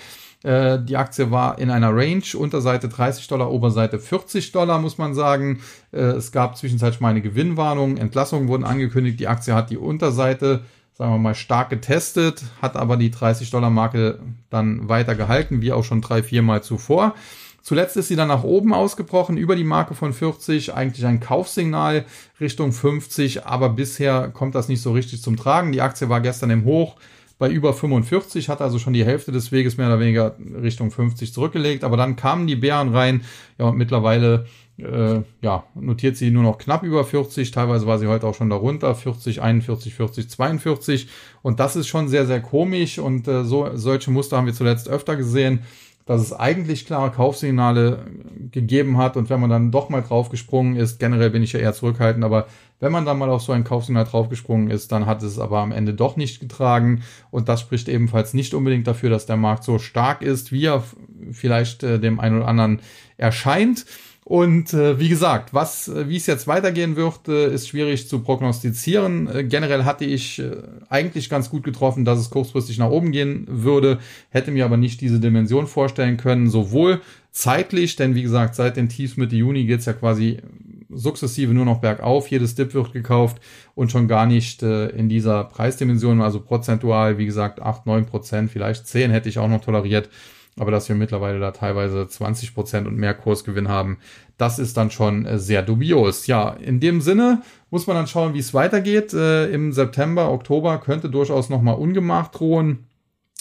äh, die Aktie war in einer Range, Unterseite 30 Dollar, Oberseite 40 Dollar, muss man sagen. Äh, es gab zwischenzeitlich mal eine Gewinnwarnung, Entlassungen wurden angekündigt, die Aktie hat die Unterseite sagen wir mal, stark getestet, hat aber die 30 Dollar Marke dann weiter gehalten, wie auch schon drei, vier Mal zuvor. Zuletzt ist sie dann nach oben ausgebrochen, über die Marke von 40, eigentlich ein Kaufsignal Richtung 50, aber bisher kommt das nicht so richtig zum Tragen. Die Aktie war gestern im Hoch bei über 45, hat also schon die Hälfte des Weges mehr oder weniger Richtung 50 zurückgelegt, aber dann kamen die Bären rein, ja, und mittlerweile äh, ja, notiert sie nur noch knapp über 40, teilweise war sie heute auch schon darunter, 40, 41, 40, 42 und das ist schon sehr, sehr komisch. Und äh, so, solche Muster haben wir zuletzt öfter gesehen dass es eigentlich klare Kaufsignale gegeben hat und wenn man dann doch mal draufgesprungen ist, generell bin ich ja eher zurückhaltend, aber wenn man dann mal auf so ein Kaufsignal draufgesprungen ist, dann hat es aber am Ende doch nicht getragen und das spricht ebenfalls nicht unbedingt dafür, dass der Markt so stark ist, wie er vielleicht äh, dem einen oder anderen erscheint. Und äh, wie gesagt, was, äh, wie es jetzt weitergehen wird, äh, ist schwierig zu prognostizieren. Äh, generell hatte ich äh, eigentlich ganz gut getroffen, dass es kurzfristig nach oben gehen würde, hätte mir aber nicht diese Dimension vorstellen können, sowohl zeitlich, denn wie gesagt, seit den Tiefs Mitte Juni geht's ja quasi sukzessive nur noch bergauf. Jedes Dip wird gekauft und schon gar nicht äh, in dieser Preisdimension, also prozentual, wie gesagt, 8, 9 Prozent, vielleicht 10 hätte ich auch noch toleriert. Aber dass wir mittlerweile da teilweise 20 Prozent und mehr Kursgewinn haben, das ist dann schon äh, sehr dubios. Ja, in dem Sinne muss man dann schauen, wie es weitergeht. Äh, Im September, Oktober könnte durchaus nochmal ungemacht drohen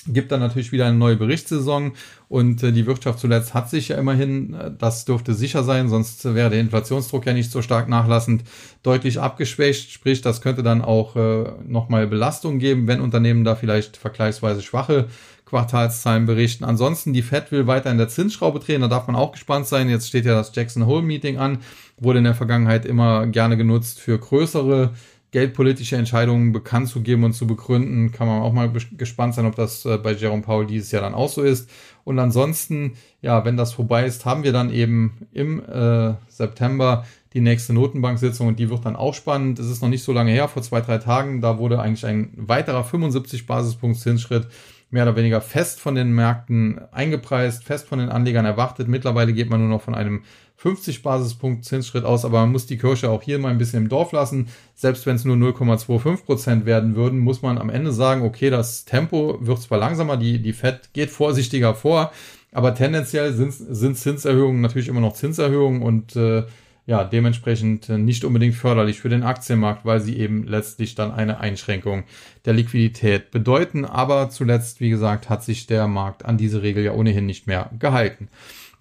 gibt dann natürlich wieder eine neue Berichtssaison und äh, die Wirtschaft zuletzt hat sich ja immerhin, äh, das dürfte sicher sein, sonst wäre der Inflationsdruck ja nicht so stark nachlassend, deutlich abgeschwächt. Sprich, das könnte dann auch äh, nochmal Belastung geben, wenn Unternehmen da vielleicht vergleichsweise schwache Quartalszahlen berichten. Ansonsten, die Fed will weiter in der Zinsschraube drehen, da darf man auch gespannt sein. Jetzt steht ja das Jackson Hole Meeting an, wurde in der Vergangenheit immer gerne genutzt für größere geldpolitische Entscheidungen bekannt zu geben und zu begründen, kann man auch mal gespannt sein, ob das äh, bei Jerome Powell dieses Jahr dann auch so ist. Und ansonsten, ja, wenn das vorbei ist, haben wir dann eben im äh, September die nächste Notenbank-Sitzung und die wird dann auch spannend. Es ist noch nicht so lange her, vor zwei, drei Tagen, da wurde eigentlich ein weiterer 75 Basispunkt Zinsschritt mehr oder weniger fest von den Märkten eingepreist, fest von den Anlegern erwartet. Mittlerweile geht man nur noch von einem 50 Basispunkt Zinsschritt aus, aber man muss die Kirche auch hier mal ein bisschen im Dorf lassen. Selbst wenn es nur 0,25 Prozent werden würden, muss man am Ende sagen, okay, das Tempo wird zwar langsamer, die, die Fed geht vorsichtiger vor, aber tendenziell sind, sind Zinserhöhungen natürlich immer noch Zinserhöhungen und äh, ja, dementsprechend nicht unbedingt förderlich für den Aktienmarkt, weil sie eben letztlich dann eine Einschränkung der Liquidität bedeuten. Aber zuletzt, wie gesagt, hat sich der Markt an diese Regel ja ohnehin nicht mehr gehalten.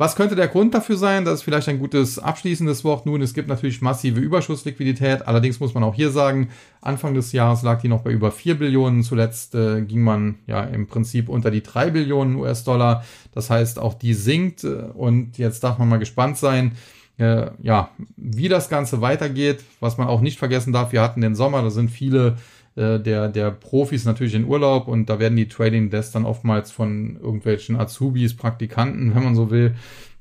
Was könnte der Grund dafür sein? Das ist vielleicht ein gutes abschließendes Wort. Nun, es gibt natürlich massive Überschussliquidität. Allerdings muss man auch hier sagen, Anfang des Jahres lag die noch bei über 4 Billionen. Zuletzt äh, ging man ja im Prinzip unter die 3 Billionen US-Dollar. Das heißt, auch die sinkt. Und jetzt darf man mal gespannt sein, äh, ja, wie das Ganze weitergeht. Was man auch nicht vergessen darf, wir hatten den Sommer, da sind viele äh, der, der Profis natürlich in Urlaub und da werden die Trading Desks dann oftmals von irgendwelchen Azubis, Praktikanten, wenn man so will,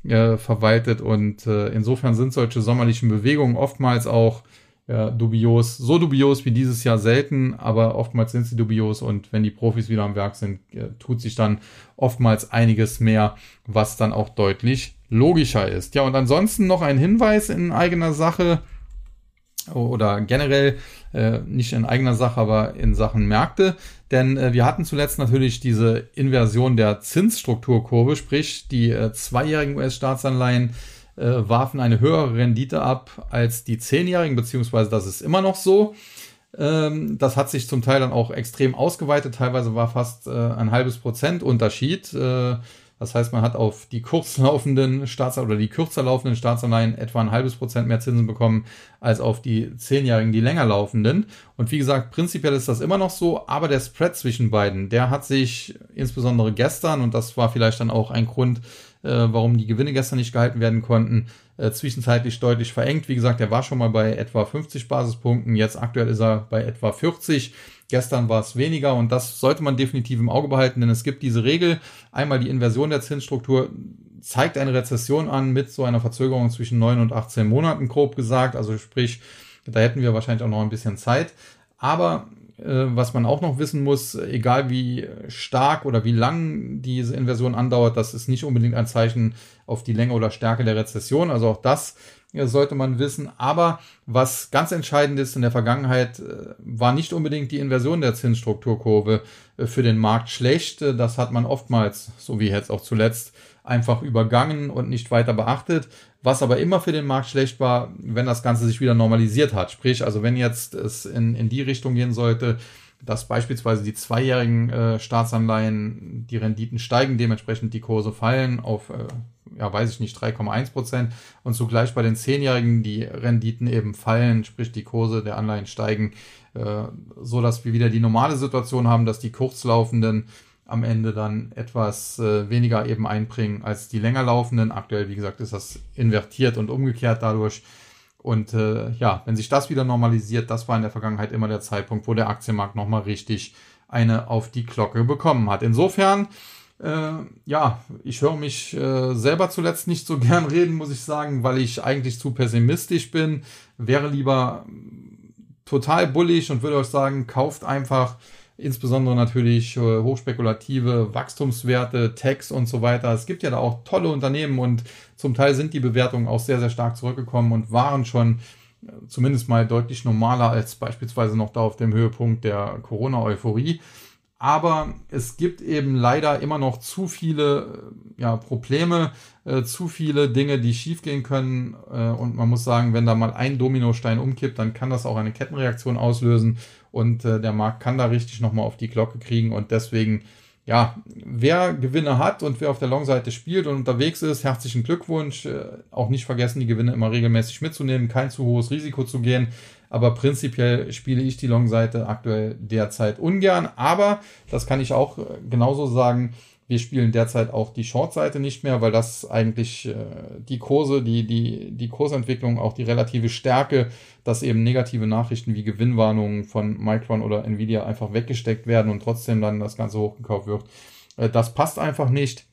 äh, verwaltet und äh, insofern sind solche sommerlichen Bewegungen oftmals auch ja, dubios, so dubios wie dieses Jahr selten, aber oftmals sind sie dubios und wenn die Profis wieder am Werk sind, äh, tut sich dann oftmals einiges mehr, was dann auch deutlich logischer ist. Ja, und ansonsten noch ein Hinweis in eigener Sache oder generell äh, nicht in eigener Sache, aber in Sachen Märkte. Denn äh, wir hatten zuletzt natürlich diese Inversion der Zinsstrukturkurve, sprich die äh, zweijährigen US-Staatsanleihen äh, warfen eine höhere Rendite ab als die zehnjährigen, beziehungsweise das ist immer noch so. Ähm, das hat sich zum Teil dann auch extrem ausgeweitet. Teilweise war fast äh, ein halbes Prozent Unterschied. Das heißt, man hat auf die kurzlaufenden Staatsanleihen oder die kürzer laufenden Staatsanleihen etwa ein halbes Prozent mehr Zinsen bekommen als auf die zehnjährigen, die länger laufenden. Und wie gesagt, prinzipiell ist das immer noch so, aber der Spread zwischen beiden, der hat sich insbesondere gestern, und das war vielleicht dann auch ein Grund, äh, warum die Gewinne gestern nicht gehalten werden konnten, äh, zwischenzeitlich deutlich verengt. Wie gesagt, er war schon mal bei etwa 50 Basispunkten, jetzt aktuell ist er bei etwa 40. Gestern war es weniger und das sollte man definitiv im Auge behalten, denn es gibt diese Regel. Einmal die Inversion der Zinsstruktur zeigt eine Rezession an mit so einer Verzögerung zwischen 9 und 18 Monaten, grob gesagt. Also sprich, da hätten wir wahrscheinlich auch noch ein bisschen Zeit. Aber äh, was man auch noch wissen muss, egal wie stark oder wie lang diese Inversion andauert, das ist nicht unbedingt ein Zeichen auf die Länge oder Stärke der Rezession. Also auch das sollte man wissen. Aber was ganz entscheidend ist in der Vergangenheit, äh, war nicht unbedingt die Inversion der Zinsstrukturkurve äh, für den Markt schlecht. Äh, das hat man oftmals, so wie jetzt auch zuletzt, einfach übergangen und nicht weiter beachtet. Was aber immer für den Markt schlecht war, wenn das Ganze sich wieder normalisiert hat. Sprich, also wenn jetzt es in, in die Richtung gehen sollte, dass beispielsweise die zweijährigen äh, Staatsanleihen, die Renditen steigen, dementsprechend die Kurse fallen auf äh, ja, weiß ich nicht, 3,1 Prozent und zugleich bei den Zehnjährigen die Renditen eben fallen, sprich die Kurse der Anleihen steigen, äh, so dass wir wieder die normale Situation haben, dass die kurzlaufenden am Ende dann etwas äh, weniger eben einbringen als die länger laufenden. Aktuell, wie gesagt, ist das invertiert und umgekehrt dadurch. Und äh, ja, wenn sich das wieder normalisiert, das war in der Vergangenheit immer der Zeitpunkt, wo der Aktienmarkt nochmal richtig eine auf die Glocke bekommen hat. Insofern äh, ja, ich höre mich äh, selber zuletzt nicht so [LAUGHS] gern reden, muss ich sagen, weil ich eigentlich zu pessimistisch bin. Wäre lieber total bullig und würde euch sagen, kauft einfach insbesondere natürlich äh, hochspekulative Wachstumswerte, Techs und so weiter. Es gibt ja da auch tolle Unternehmen und zum Teil sind die Bewertungen auch sehr, sehr stark zurückgekommen und waren schon äh, zumindest mal deutlich normaler als beispielsweise noch da auf dem Höhepunkt der Corona-Euphorie. Aber es gibt eben leider immer noch zu viele äh, ja, Probleme, äh, zu viele Dinge, die schiefgehen können. Äh, und man muss sagen, wenn da mal ein Dominostein umkippt, dann kann das auch eine Kettenreaktion auslösen. Und äh, der Markt kann da richtig nochmal auf die Glocke kriegen. Und deswegen, ja, wer Gewinne hat und wer auf der Long-Seite spielt und unterwegs ist, herzlichen Glückwunsch. Äh, auch nicht vergessen, die Gewinne immer regelmäßig mitzunehmen, kein zu hohes Risiko zu gehen. Aber prinzipiell spiele ich die Long-Seite aktuell derzeit ungern. Aber das kann ich auch äh, genauso sagen. Wir spielen derzeit auch die Short-Seite nicht mehr, weil das eigentlich äh, die Kurse, die, die, die Kursentwicklung, auch die relative Stärke, dass eben negative Nachrichten wie Gewinnwarnungen von Micron oder Nvidia einfach weggesteckt werden und trotzdem dann das Ganze hochgekauft wird. Äh, das passt einfach nicht.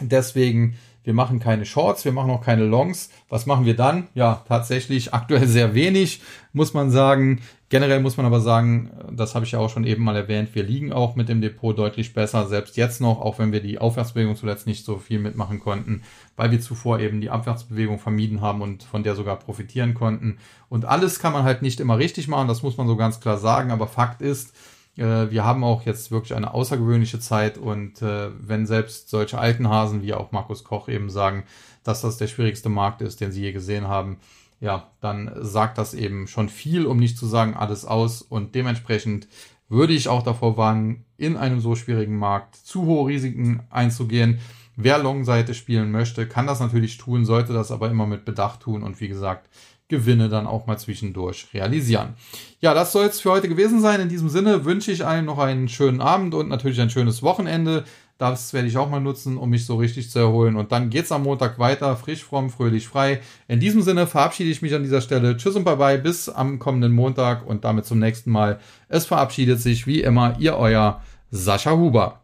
Deswegen wir machen keine Shorts, wir machen auch keine Longs. Was machen wir dann? Ja, tatsächlich aktuell sehr wenig, muss man sagen. Generell muss man aber sagen, das habe ich ja auch schon eben mal erwähnt, wir liegen auch mit dem Depot deutlich besser, selbst jetzt noch, auch wenn wir die Aufwärtsbewegung zuletzt nicht so viel mitmachen konnten, weil wir zuvor eben die Abwärtsbewegung vermieden haben und von der sogar profitieren konnten. Und alles kann man halt nicht immer richtig machen, das muss man so ganz klar sagen, aber Fakt ist, äh, wir haben auch jetzt wirklich eine außergewöhnliche Zeit und äh, wenn selbst solche alten Hasen wie auch Markus Koch eben sagen, dass das der schwierigste Markt ist, den sie je gesehen haben, ja, dann sagt das eben schon viel, um nicht zu sagen alles aus und dementsprechend würde ich auch davor warnen, in einem so schwierigen Markt zu hohe Risiken einzugehen. Wer Long-Seite spielen möchte, kann das natürlich tun, sollte das aber immer mit Bedacht tun und wie gesagt, Gewinne dann auch mal zwischendurch realisieren. Ja, das soll es für heute gewesen sein. In diesem Sinne wünsche ich allen noch einen schönen Abend und natürlich ein schönes Wochenende. Das werde ich auch mal nutzen, um mich so richtig zu erholen. Und dann geht's am Montag weiter, frisch, fromm, fröhlich, frei. In diesem Sinne verabschiede ich mich an dieser Stelle. Tschüss und bye bye, bis am kommenden Montag und damit zum nächsten Mal. Es verabschiedet sich wie immer Ihr euer Sascha Huber.